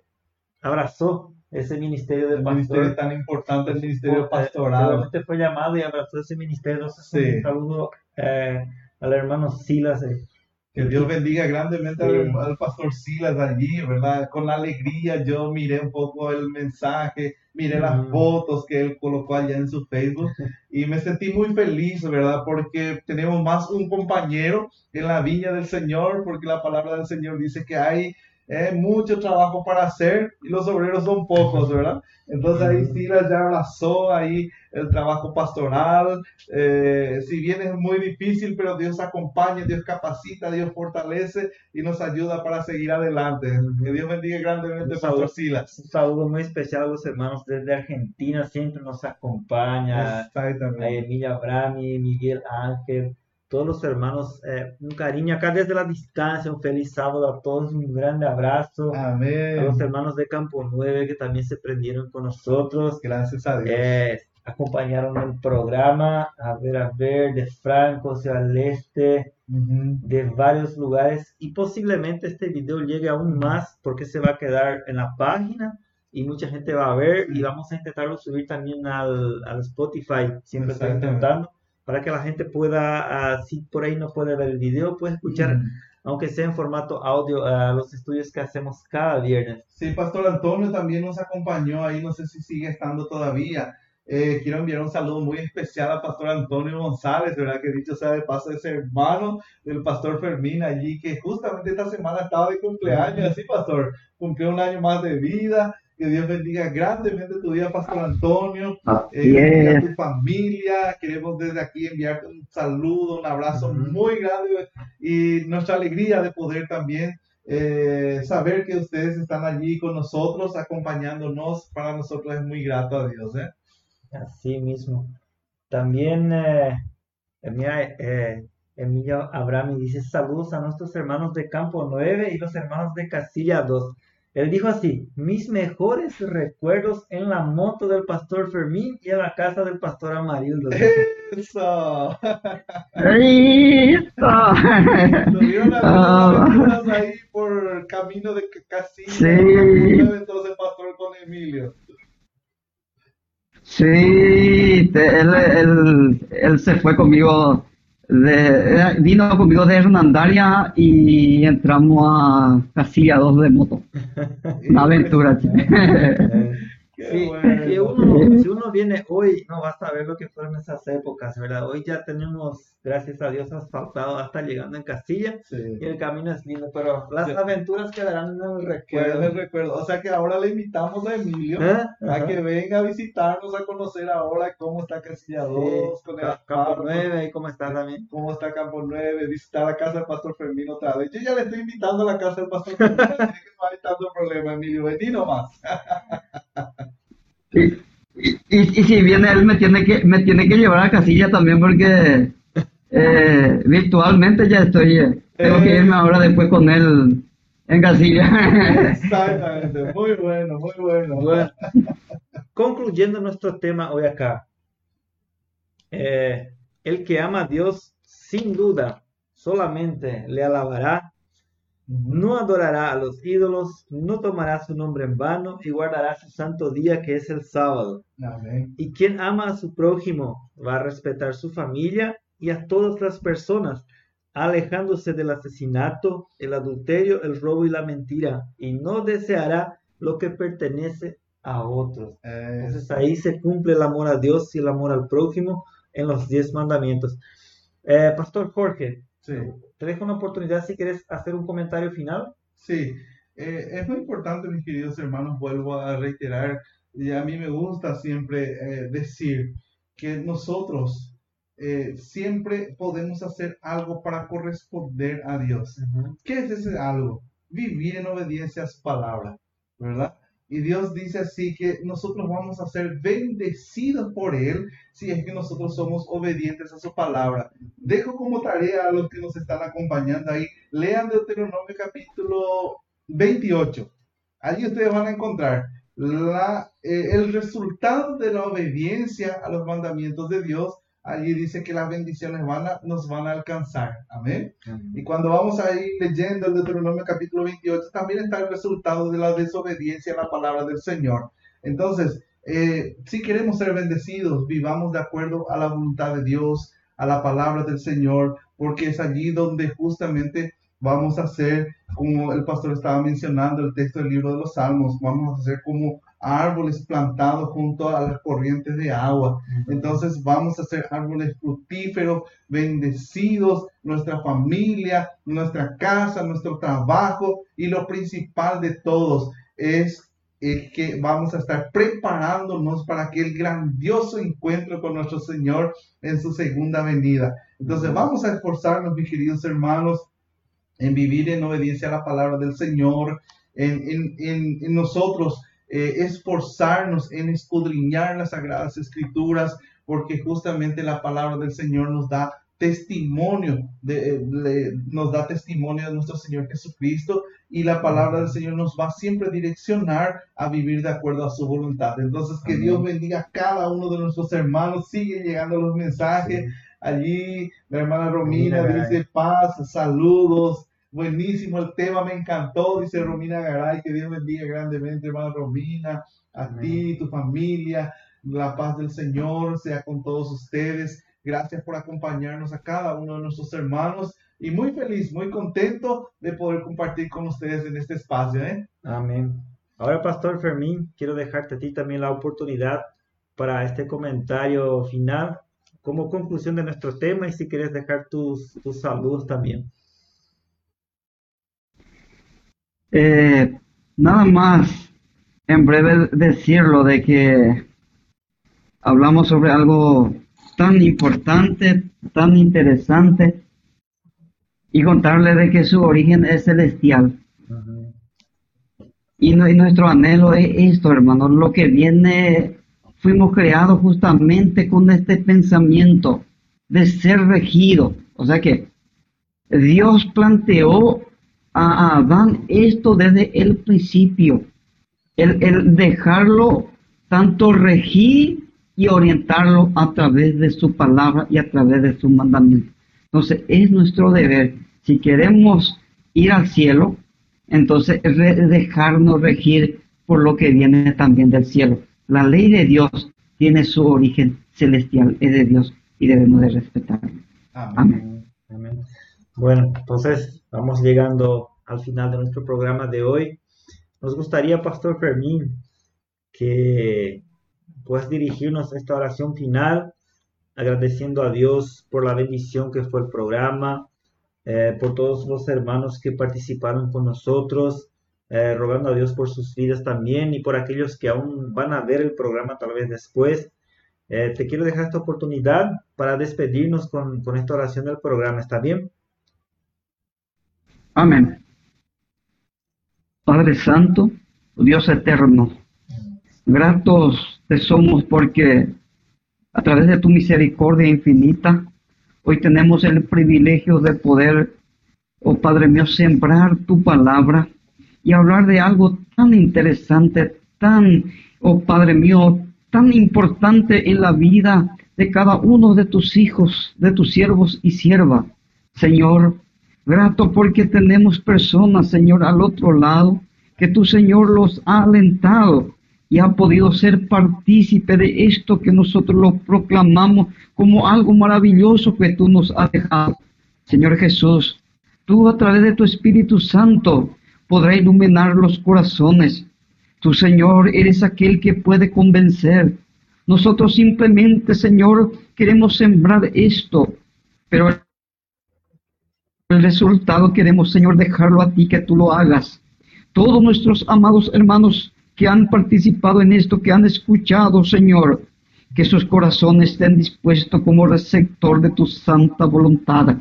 abrazó ese ministerio del el ministerio tan importante, el ministerio pastoral. Usted fue llamado y abrazó ese ministerio. Un saludo eh, al hermano Silas. Eh, que Dios bendiga grandemente al, pastor Silas allí, ¿verdad? Con alegría yo miré un poco el mensaje, miré las fotos que él colocó allá en su Facebook y me sentí muy feliz, ¿verdad? Porque tenemos más un compañero en la viña del Señor, porque la palabra del Señor dice que hay eh, mucho trabajo para hacer y los obreros son pocos, ¿verdad? Entonces ahí Silas ya abrazó ahí el trabajo pastoral. Eh, si bien es muy difícil, pero Dios acompaña, Dios capacita, Dios fortalece y nos ayuda para seguir adelante. Que Dios bendiga grandemente, Pastor Silas. Un saludo muy especial a los hermanos desde Argentina, siempre nos acompaña. A Emilia Brami, Miguel Ángel todos los hermanos, eh, un cariño acá desde la distancia, un feliz sábado a todos, un grande abrazo. Amén. A los hermanos de Campo 9 que también se prendieron con nosotros. Gracias a Dios. Eh, acompañaron el programa, a ver, a ver, de Franco, sea, al este, de varios lugares. Y posiblemente este video llegue aún más porque se va a quedar en la página y mucha gente va a ver y vamos a intentarlo subir también al, al Spotify. Siempre estoy intentando para que la gente pueda, uh, si por ahí no puede ver el video, puede escuchar, mm. aunque sea en formato audio, uh, los estudios que hacemos cada viernes. Sí, Pastor Antonio también nos acompañó ahí, no sé si sigue estando todavía. Eh, quiero enviar un saludo muy especial al pastor Antonio González, ¿verdad? Que dicho sea de paso, ese hermano del pastor Fermín allí, que justamente esta semana estaba de cumpleaños, así, pastor, cumplió un año más de vida. Que Dios bendiga grandemente tu vida, Pastor Antonio, eh, a tu familia. Queremos desde aquí enviarte un saludo, un abrazo muy grande y nuestra alegría de poder también eh, saber que ustedes están allí con nosotros, acompañándonos. Para nosotros es muy grato a Dios. ¿eh? Así mismo. También, eh, mira, eh, Emilio Abrami dice saludos a nuestros hermanos de Campo 9 y los hermanos de Casilla 2. Él dijo así, mis mejores recuerdos en la moto del pastor Fermín y en la casa del pastor Amarildo. Eso. Eso. Tuvieron algunas ahí por camino de Casilla. Sí. Entonces pastor con Emilio. Sí, él, él, él se fue conmigo de, vino conmigo de Hernandaria y entramos a Casilla 2 de moto. Una aventura. Sí, uno, si uno viene hoy, no vas a ver lo que fueron esas épocas, ¿verdad? Hoy ya tenemos, gracias a Dios, asfaltado hasta llegando en Castilla y el camino es lindo, pero las aventuras quedarán en el recuerdo. el recuerdo. O sea que ahora le invitamos a Emilio ¿Ah? a que venga a visitarnos, a conocer ahora cómo está Castilla 2, con el Campo 9 y cómo está también. Cómo está Campo 9, visitar la casa del Pastor Fermín otra vez. Yo ya le estoy invitando a la casa del Pastor Fermín, que no hay tanto problema, Emilio, vení nomás. Y, y, si viene él me tiene que me tiene que llevar a casilla también porque eh, virtualmente ya estoy eh, tengo que irme ahora después con él en casilla. Exactamente. Muy bueno muy bueno, concluyendo nuestro tema hoy acá. Eh, el que ama a Dios sin duda solamente le alabará no adorará a los ídolos, no tomará su nombre en vano y guardará su santo día que es el sábado. Y quien ama a su prójimo va a respetar su familia y a todas las personas, alejándose del asesinato, el adulterio, el robo y la mentira, y no deseará lo que pertenece a otros. Entonces ahí se cumple el amor a Dios y el amor al prójimo en los diez mandamientos. Eh, Pastor Jorge, Sí. Te dejo una oportunidad si quieres hacer un comentario final. Sí, eh, es muy importante, mis queridos hermanos, vuelvo a reiterar, y a mí me gusta siempre eh, decir que nosotros eh, siempre podemos hacer algo para corresponder a Dios. ¿Qué es ese algo? Vivir en obediencia a su palabra, ¿verdad? Y Dios dice así que nosotros vamos a ser bendecidos por Él si es que nosotros somos obedientes a su palabra. Dejo como tarea a los que nos están acompañando ahí, lean Deuteronomio capítulo 28. Allí ustedes van a encontrar la, eh, el resultado de la obediencia a los mandamientos de Dios allí dice que las bendiciones van a, nos van a alcanzar. Amén. Y cuando vamos a ir leyendo el Deuteronomio capítulo 28, también está el resultado de la desobediencia a la palabra del Señor. Entonces, eh, si queremos ser bendecidos, vivamos de acuerdo a la voluntad de Dios, a la palabra del Señor, porque es allí donde justamente vamos a ser, como el pastor estaba mencionando, el texto del libro de los Salmos, vamos a ser como árboles plantados junto a las corrientes de agua. Entonces vamos a ser árboles fructíferos, bendecidos, nuestra familia, nuestra casa, nuestro trabajo y lo principal de todos es que vamos a estar preparándonos para aquel grandioso encuentro con nuestro Señor en su segunda venida. Entonces vamos a esforzarnos, mis queridos hermanos, en vivir en obediencia a la palabra del Señor, en, en, en nosotros eh, esforzarnos en escudriñar las sagradas escrituras, porque justamente la palabra del Señor nos da testimonio, de, nos da testimonio de nuestro Señor Jesucristo y la palabra del Señor nos va siempre a direccionar a vivir de acuerdo a su voluntad. Entonces, que Dios bendiga a cada uno de nuestros hermanos. Sigue llegando los mensajes. Allí la hermana Romina dice paz, saludos. Buenísimo el tema, me encantó, dice Romina Garay, que Dios bendiga grandemente, hermana Romina, a ti, tu familia, la paz del Señor sea con todos ustedes. Gracias por acompañarnos a cada uno de nuestros hermanos y muy feliz, muy contento de poder compartir con ustedes en este espacio. ¿eh? Amén. Ahora, Pastor Fermín, quiero dejarte a ti también la oportunidad para este comentario final como conclusión de nuestro tema y si quieres dejar tus, tus saludos también. Eh, nada más, en breve decirlo de que hablamos sobre algo tan importante, tan interesante, y contarle de que su origen es celestial. y, y, nuestro anhelo es esto, hermanos, lo que viene fuimos creados justamente con este pensamiento de ser regido. O sea que Dios planteó a Adán esto desde el principio, el, dejarlo tanto regir y orientarlo a través de su palabra y a través de su mandamiento. Entonces es nuestro deber, si queremos ir al cielo, entonces dejarnos regir por lo que viene también del cielo. La ley de Dios tiene su origen celestial, es de Dios y debemos de respetarlo. Amén. Bueno, entonces vamos llegando al final de nuestro programa de hoy. Nos gustaría, Pastor Fermín, que puedas dirigirnos a esta oración final, agradeciendo a Dios por la bendición que fue el programa, eh, por todos los hermanos que participaron con nosotros, eh, rogando a Dios por sus vidas también y por aquellos que aún van a ver el programa tal vez después. Eh, te quiero dejar esta oportunidad para despedirnos con, con esta oración del programa. ¿Está bien? Amén. Padre Santo, Dios eterno, gratos te somos porque a través de tu misericordia infinita, hoy tenemos el privilegio de poder, oh Padre mío, sembrar tu palabra y hablar de algo tan interesante, tan, oh Padre mío, tan importante en la vida de cada uno de tus hijos, de tus siervos y siervas. Señor, grato porque tenemos personas, Señor, al otro lado, que tu Señor los ha alentado y ha podido ser partícipe de esto que nosotros lo proclamamos como algo maravilloso que tú nos has dejado. Señor Jesús, tú a través de tu Espíritu Santo podrá iluminar los corazones. Tu Señor eres aquel que puede convencer. Nosotros simplemente, Señor, queremos sembrar esto, pero el resultado queremos, Señor, dejarlo a ti, que tú lo hagas. Todos nuestros amados hermanos que han participado en esto, que han escuchado, Señor, que sus corazones estén dispuestos como receptor de tu santa voluntad.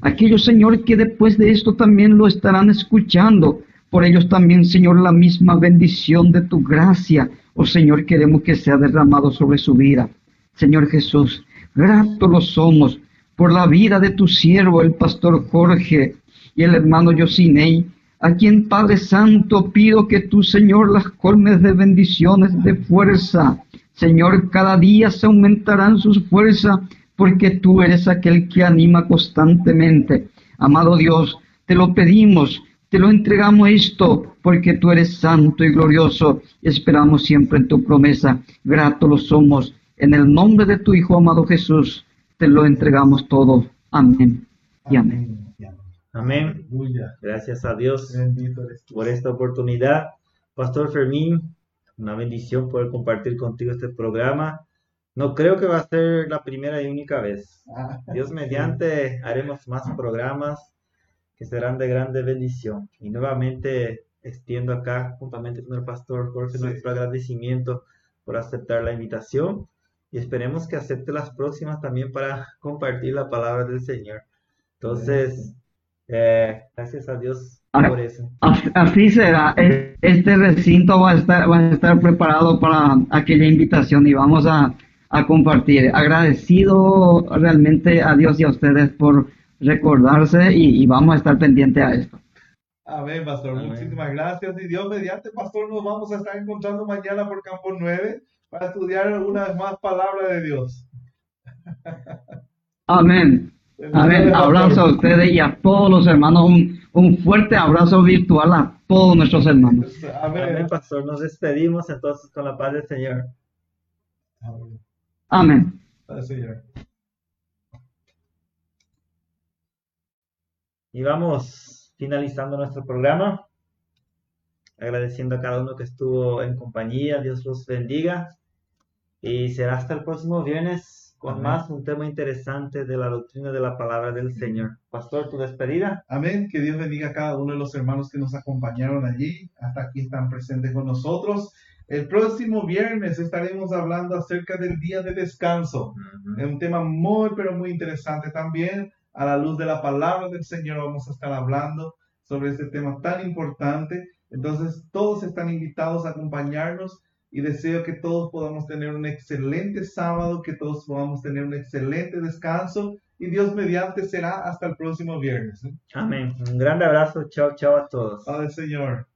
Aquellos, Señor, que después de esto también lo estarán escuchando. Por ellos también, Señor, la misma bendición de tu gracia. Oh Señor, queremos que sea derramado sobre su vida. Señor Jesús, gratos los somos por la vida de tu siervo, el pastor Jorge y el hermano Yosinei, a quien Padre Santo pido que tú, Señor, las colmes de bendiciones, de fuerza. Señor, cada día se aumentarán sus fuerzas porque tú eres aquel que anima constantemente. Amado Dios, te lo pedimos, te lo entregamos esto, porque tú eres santo y glorioso. Esperamos siempre en tu promesa. Grato lo somos. En el nombre de tu Hijo amado Jesús, te lo entregamos todo. Amén y amén. Amén. Gracias a Dios por esta oportunidad. Pastor Fermín, una bendición poder compartir contigo este programa. No creo que va a ser la primera y única vez. Ah. Dios mediante haremos más programas que serán de grande bendición. Y nuevamente extiendo acá, juntamente con el pastor Jorge, nuestro agradecimiento por aceptar la invitación y esperemos que acepte las próximas también para compartir la palabra del Señor. Entonces, eh, gracias a Dios por eso. Así será. Este recinto va a estar, va a estar preparado para aquella invitación y vamos a a compartir. Agradecido realmente a Dios y a ustedes por recordarse y, vamos a estar pendientes a esto. Amén, pastor. Muchísimas gracias. Y Dios mediante, pastor, nos vamos a estar encontrando mañana por Campo 9 para estudiar una vez más palabra de Dios. Amén. Amén. Abrazo a ustedes y a todos los hermanos. Un, un fuerte abrazo virtual a todos nuestros hermanos. Amén. Pastor. Nos despedimos entonces con la paz del Señor. Amén. Amén. Y vamos finalizando nuestro programa, agradeciendo a cada uno que estuvo en compañía. Dios los bendiga. Y será hasta el próximo viernes con Amén. más un tema interesante de la doctrina de la palabra del Señor. Pastor, tu despedida. Amén. Que Dios bendiga a cada uno de los hermanos que nos acompañaron allí. Hasta aquí están presentes con nosotros. El próximo viernes estaremos hablando acerca del día de descanso. Es un tema muy, pero muy interesante también. A la luz de la palabra del Señor vamos a estar hablando sobre este tema tan importante. Entonces, todos están invitados a acompañarnos y deseo que todos podamos tener un excelente sábado, que todos podamos tener un excelente descanso y Dios mediante será hasta el próximo viernes. ¿eh? Amén. Un grande abrazo. Chao, chao a todos. Padre Señor.